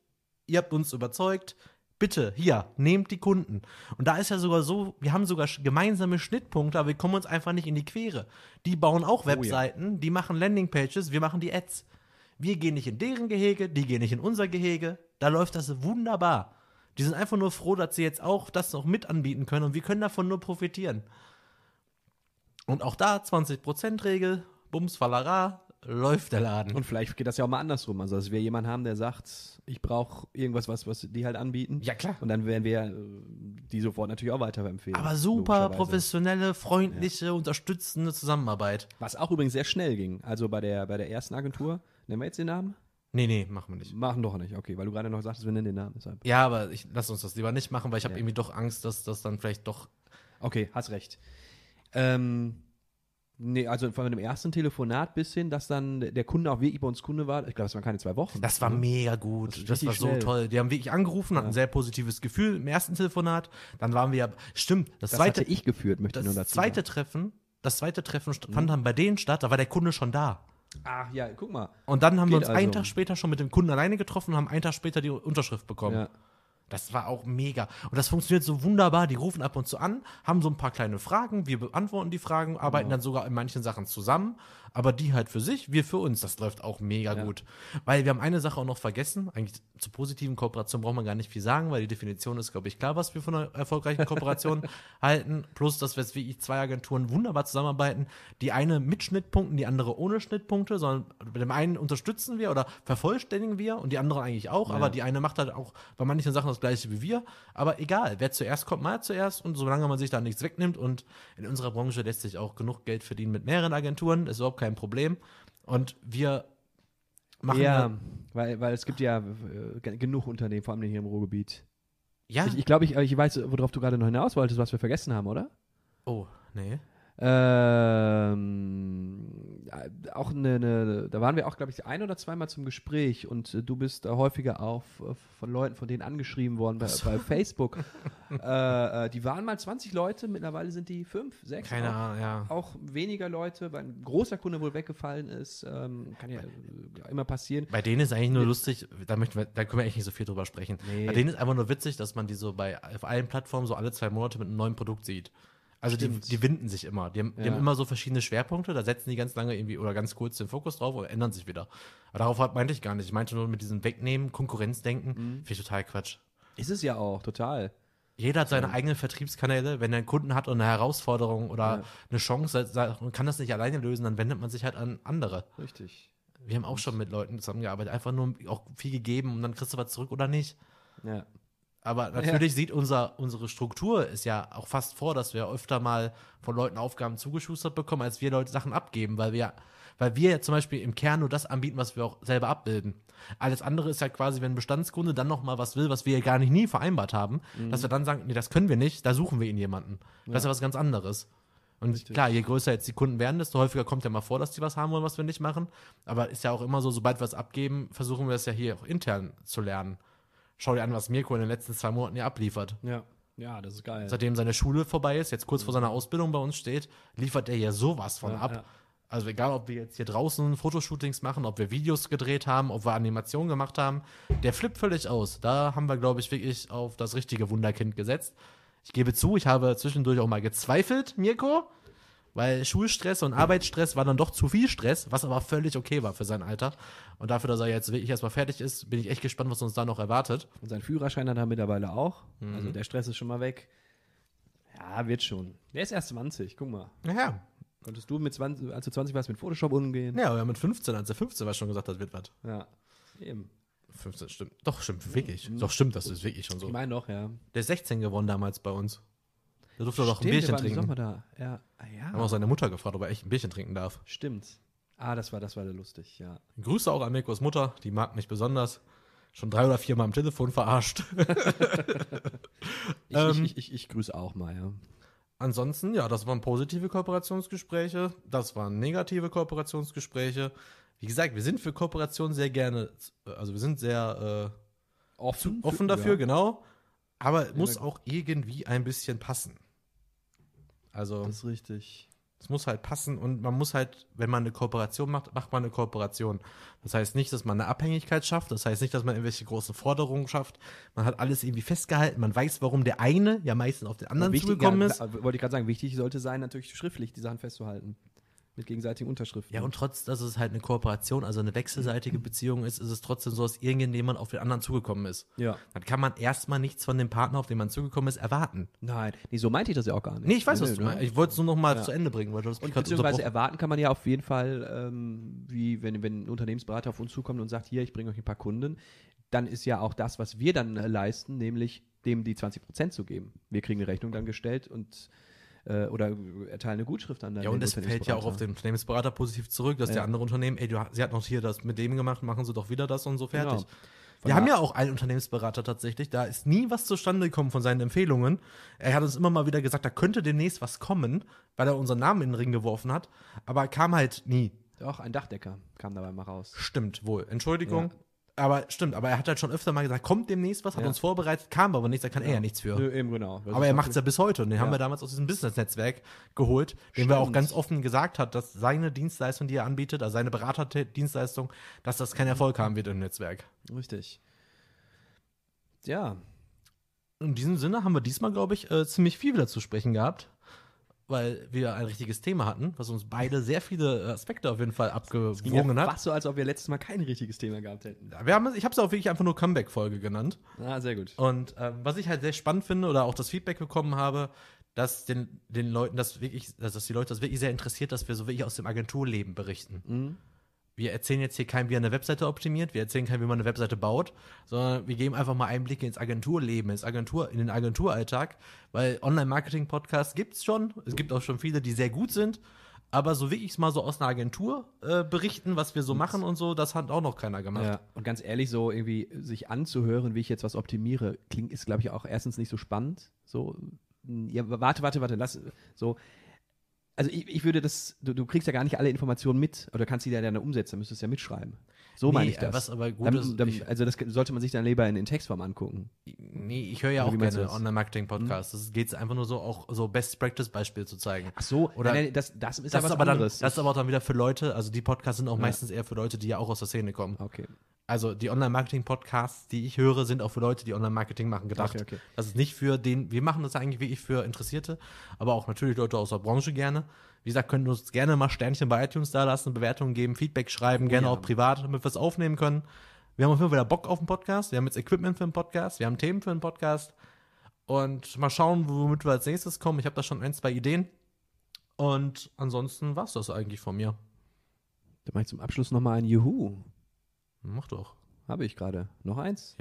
ihr habt uns überzeugt, bitte, hier, nehmt die Kunden. Und da ist ja sogar so, wir haben sogar gemeinsame Schnittpunkte, aber wir kommen uns einfach nicht in die Quere. Die bauen auch ja. Webseiten, die machen Landingpages, wir machen die Ads. Wir gehen nicht in deren Gehege, die gehen nicht in unser Gehege. Da läuft das wunderbar. Die sind einfach nur froh, dass sie jetzt auch das noch mit anbieten können und wir können davon nur profitieren. Und auch da 20%-Regel, Bums, Fallara, läuft der Laden. Und vielleicht geht das ja auch mal andersrum. Also, dass wir jemanden haben, der sagt, ich brauche irgendwas, was, was die halt anbieten. Ja, klar. Und dann werden wir äh, die sofort natürlich auch weiterempfehlen. Aber super professionelle, freundliche, unterstützende Zusammenarbeit. Was auch übrigens sehr schnell ging. Also bei der, bei der ersten Agentur, nennen wir jetzt den Namen? Nee, nee, machen wir nicht. Machen doch nicht, okay, weil du gerade noch sagtest, wir nennen den Namen. Deshalb. Ja, aber ich lass uns das lieber nicht machen, weil ich habe Ja. irgendwie doch Angst, dass das dann vielleicht doch. Okay, hast recht. Ähm, nee, also von dem ersten Telefonat bis hin, dass dann der Kunde auch wirklich bei uns Kunde war. Ich glaube, es waren keine zwei Wochen. Das war mega gut. Das Das, war so schnell. toll. Die haben wirklich angerufen, hatten ein sehr positives Gefühl im ersten Telefonat. Dann waren wir ja. Stimmt, das, Das zweite, ich geführt, möchte ich nur das dazu zweite sagen. Treffen, das zweite Treffen st- fand dann bei denen statt, da war der Kunde schon da. Ach ja, guck mal. Und dann haben wir Geht uns einen also. Tag später schon mit dem Kunden alleine getroffen und haben einen Tag später die Unterschrift bekommen. Ja. Das war auch mega. Und das funktioniert so wunderbar. Die rufen ab und zu an, haben so ein paar kleine Fragen, wir beantworten die Fragen, arbeiten dann sogar in manchen Sachen zusammen, aber die halt für sich, wir für uns. Das läuft auch mega Ja. gut. Weil wir haben eine Sache auch noch vergessen. Eigentlich zur positiven Kooperation braucht man gar nicht viel sagen, weil die Definition ist, glaube ich, klar, was wir von einer erfolgreichen Kooperation halten. Plus, dass wir jetzt wie zwei Agenturen wunderbar zusammenarbeiten. Die eine mit Schnittpunkten, die andere ohne Schnittpunkte, sondern bei dem einen unterstützen wir oder vervollständigen wir und die andere eigentlich auch, aber die eine macht halt auch bei manchen Sachen das gleiche wie wir. Aber egal, wer zuerst kommt, mal zuerst und solange man sich da nichts wegnimmt und in unserer Branche lässt sich auch genug Geld verdienen mit mehreren Agenturen, ist überhaupt kein Problem. Und wir machen ja, weil, weil es gibt ja äh, ge- genug Unternehmen, vor allem hier im Ruhrgebiet. ja. Ich, ich glaube, ich, ich weiß, worauf du gerade noch hinaus wolltest, was wir vergessen haben, oder? oh, nee. Ähm, äh, auch eine, eine, da waren wir auch, glaube ich, ein oder zweimal zum Gespräch und äh, du bist da häufiger auch äh, von Leuten, von denen angeschrieben worden bei, bei Facebook. äh, äh, die waren mal 20 Leute, mittlerweile sind die fünf, sechs. Keine auch, Ahnung, ja. auch weniger Leute, weil ein großer Kunde wohl weggefallen ist. Ähm, kann ja äh, immer passieren. Bei denen ist eigentlich nur lustig, da, möchten wir, da können wir echt nicht so viel drüber sprechen. Nee. Bei denen ist einfach nur witzig, dass man die so bei auf allen Plattformen so alle zwei Monate mit einem neuen Produkt sieht. Also die, Stimmt. die winden sich immer. Die haben, die Ja. haben immer so verschiedene Schwerpunkte, da setzen die ganz lange irgendwie oder ganz kurz den Fokus drauf und ändern sich wieder. Aber darauf meinte ich gar nicht. Ich meinte nur mit diesem Wegnehmen, Konkurrenzdenken, Mhm. finde ich total Quatsch. Ist es ja auch, total. Jeder hat seine eigenen Vertriebskanäle. Wenn er einen Kunden hat und eine Herausforderung oder Ja. eine Chance und kann das nicht alleine lösen, dann wendet man sich halt an andere. Richtig. Wir haben auch schon mit Leuten zusammengearbeitet, einfach nur auch viel gegeben und dann kriegst du was zurück oder nicht. Ja. Aber natürlich sieht unser, unsere Struktur ist ja auch fast vor, dass wir öfter mal von Leuten Aufgaben zugeschustert bekommen, als wir Leute Sachen abgeben, weil wir, weil wir ja zum Beispiel im Kern nur das anbieten, was wir auch selber abbilden. Alles andere ist ja quasi, wenn ein Bestandskunde dann noch mal was will, was wir ja gar nicht nie vereinbart haben, dass wir dann sagen, nee, das können wir nicht, da suchen wir ihn jemanden. Das ist ja was ganz anderes. Und Richtig. klar, je größer jetzt die Kunden werden, desto häufiger kommt ja mal vor, dass die was haben wollen, was wir nicht machen. Aber ist ja auch immer so, sobald wir es abgeben, versuchen wir es ja hier auch intern zu lernen. Schau dir an, was Mirko in den letzten zwei Monaten hier abliefert. Ja. Ja, das ist geil. Seitdem seine Schule vorbei ist, jetzt kurz vor seiner Ausbildung bei uns steht, liefert er ja sowas von Ja, ab. ja. Also egal, ob wir jetzt hier draußen Fotoshootings machen, ob wir Videos gedreht haben, ob wir Animationen gemacht haben, der flippt völlig aus. Da haben wir, glaube ich, wirklich auf das richtige Wunderkind gesetzt. Ich gebe zu, ich habe zwischendurch auch mal gezweifelt, Mirko, weil Schulstress und Arbeitsstress war dann doch zu viel Stress, was aber völlig okay war für sein Alter. Und dafür, dass er jetzt wirklich erstmal fertig ist, bin ich echt gespannt, was uns da noch erwartet. Und sein Führerschein hat er mittlerweile auch. Mhm. Also der Stress ist schon mal weg. Ja, wird schon. Der ist erst 20, guck mal. Ja, Konntest du mit 20, als du 20 warst, mit Photoshop umgehen? ja, aber mit 15, als er 15 war, schon gesagt, das wird was. Ja. Eben. 15 stimmt. Doch, stimmt, wirklich. Doch, stimmt, das ist wirklich schon so. Ich meine doch, ja. Der ist 16 geworden damals bei uns. Der durfte doch ein Stimmt, Bierchen im trinken. Sommer da. Ja. Ah. Haben auch seine Mutter gefragt, ob er echt ein Bierchen trinken darf. Stimmt. Ah, das war, das war lustig, ja. Grüße auch an Mirkos Mutter, die mag mich besonders. Schon drei oder vier Mal am Telefon verarscht. Ich, Ähm. ich, ich, ich grüße auch mal, ja. Ansonsten, ja, das waren positive Kooperationsgespräche, das waren negative Kooperationsgespräche. Wie gesagt, wir sind für Kooperation sehr gerne, also wir sind sehr äh, Offen, offen dafür, Ja. genau. Aber es muss auch irgendwie ein bisschen passen. Also, Das ist richtig. es muss halt passen und man muss halt, wenn man eine Kooperation macht, macht man eine Kooperation. Das heißt nicht, dass man eine Abhängigkeit schafft, das heißt nicht, dass man irgendwelche großen Forderungen schafft. Man hat alles irgendwie festgehalten, man weiß, warum der eine ja meistens auf den anderen Wichtig, zugekommen ja, ist. klar, Wollte ich gerade sagen, wichtig sollte sein, natürlich schriftlich die Sachen festzuhalten. Mit gegenseitigen Unterschriften. Ja, und trotz, dass es halt eine Kooperation, also eine wechselseitige Beziehung ist, ist es trotzdem so, dass irgendjemand auf den anderen zugekommen ist. ja. Dann kann man erstmal nichts von dem Partner, auf den man zugekommen ist, erwarten. Nein, nee, so meinte ich das ja auch gar nicht. Nee, ich weiß, was Nee, du ne? meinst. Ich wollte es nur noch mal Ja. zu Ende bringen, weil du das Und beziehungsweise erwarten kann man ja auf jeden Fall, ähm, wie wenn, wenn ein Unternehmensberater auf uns zukommt und sagt, hier, ich bringe euch ein paar Kunden, dann ist ja auch das, was wir dann äh, leisten, nämlich dem die 20 Prozent zu geben. Wir kriegen eine Rechnung dann gestellt und äh, oder erteilen eine Gutschrift an Ja, und es fällt ja auch auf den Unternehmensberater positiv zurück, dass Ja. der andere Unternehmen, ey, du, sie hat noch hier das mit dem gemacht, machen sie doch wieder das und so fertig. Genau. Wir haben ja auch einen Unternehmensberater tatsächlich, da ist nie was zustande gekommen von seinen Empfehlungen. Er hat uns immer mal wieder gesagt, da könnte demnächst was kommen, weil er unseren Namen in den Ring geworfen hat, aber kam halt nie. Doch, ein Dachdecker kam dabei mal raus. Stimmt wohl. Entschuldigung. Ja. Aber stimmt, aber er hat halt schon öfter mal gesagt, kommt demnächst was, hat Ja. uns vorbereitet, kam aber nichts, da kann er ja nichts für. Nö, eben genau. Aber er macht es ja bis heute und den haben Ja. wir damals aus diesem Business-Netzwerk geholt, dem wir auch ganz offen gesagt hat, dass seine Dienstleistung, die er anbietet, also seine Beraterdienstleistung, dass das keinen Erfolg haben wird im Netzwerk. Richtig. Ja, In diesem Sinne haben wir diesmal, glaube ich, äh, ziemlich viel wieder zu sprechen gehabt, weil wir ein richtiges Thema hatten, was uns beide sehr viele Aspekte auf jeden Fall abgewogen ja hat. fast so, als ob wir letztes Mal kein richtiges Thema gehabt hätten. Wir haben, ich habe es auch wirklich einfach nur Comeback-Folge genannt. Ah, sehr gut. Und ähm, was ich halt sehr spannend finde oder auch das Feedback bekommen habe, dass den, den Leuten das wirklich, dass das die Leute das wirklich sehr interessiert, dass wir so wirklich aus dem Agenturleben berichten. Mhm. Wir erzählen jetzt hier keinem, wie er eine Webseite optimiert, wir erzählen keinem, wie man eine Webseite baut, sondern wir geben einfach mal Einblicke ins Agenturleben, ins Agentur, in den Agenturalltag, weil Online-Marketing-Podcasts gibt's schon, es gibt auch schon viele, die sehr gut sind, aber so wirklich mal so aus einer Agentur äh, berichten, was wir so machen und so, das hat auch noch keiner gemacht. Ja, und ganz ehrlich, so irgendwie sich anzuhören, wie ich jetzt was optimiere, klingt, ist, glaube ich, auch erstens nicht so spannend. So, ja, warte, warte, warte, lass, so. Also ich, ich würde das, du, du kriegst ja gar nicht alle Informationen mit, oder kannst die ja dann umsetzen, müsstest ja mitschreiben. So meine Nee, ich das. was aber gut Dann- ist, dann, also das sollte man sich dann lieber in, in Textform angucken. Nee, ich höre ja Oder auch gerne das? Hm? Online-Marketing-Podcasts. Es geht einfach nur so, auch so Best-Practice-Beispiele zu zeigen. Ach so, Oder- nein, nein, das, das ist Das ja was aber dann, anderes. das ist aber auch dann wieder für Leute, also die Podcasts sind auch Ja. meistens eher für Leute, die ja auch aus der Szene kommen. okay. Also die Online-Marketing-Podcasts, die ich höre, sind auch für Leute, die Online-Marketing machen, gedacht. Okay, okay. Das ist nicht für den, wir machen das eigentlich wirklich für Interessierte, aber auch natürlich Leute aus der Branche gerne. Wie gesagt, könnt ihr uns gerne mal Sternchen bei iTunes da lassen, Bewertungen geben, Feedback schreiben, gerne ja. auch privat, damit wir es aufnehmen können. Wir haben auf jeden Fall wieder Bock auf den Podcast. Wir haben jetzt Equipment für den Podcast, wir haben Themen für den Podcast. Und mal schauen, womit wir als nächstes kommen. Ich habe da schon ein, zwei Ideen. Und ansonsten war es das eigentlich von mir. Dann mache ich zum Abschluss nochmal ein Juhu. Mach doch. Habe ich gerade. Noch eins?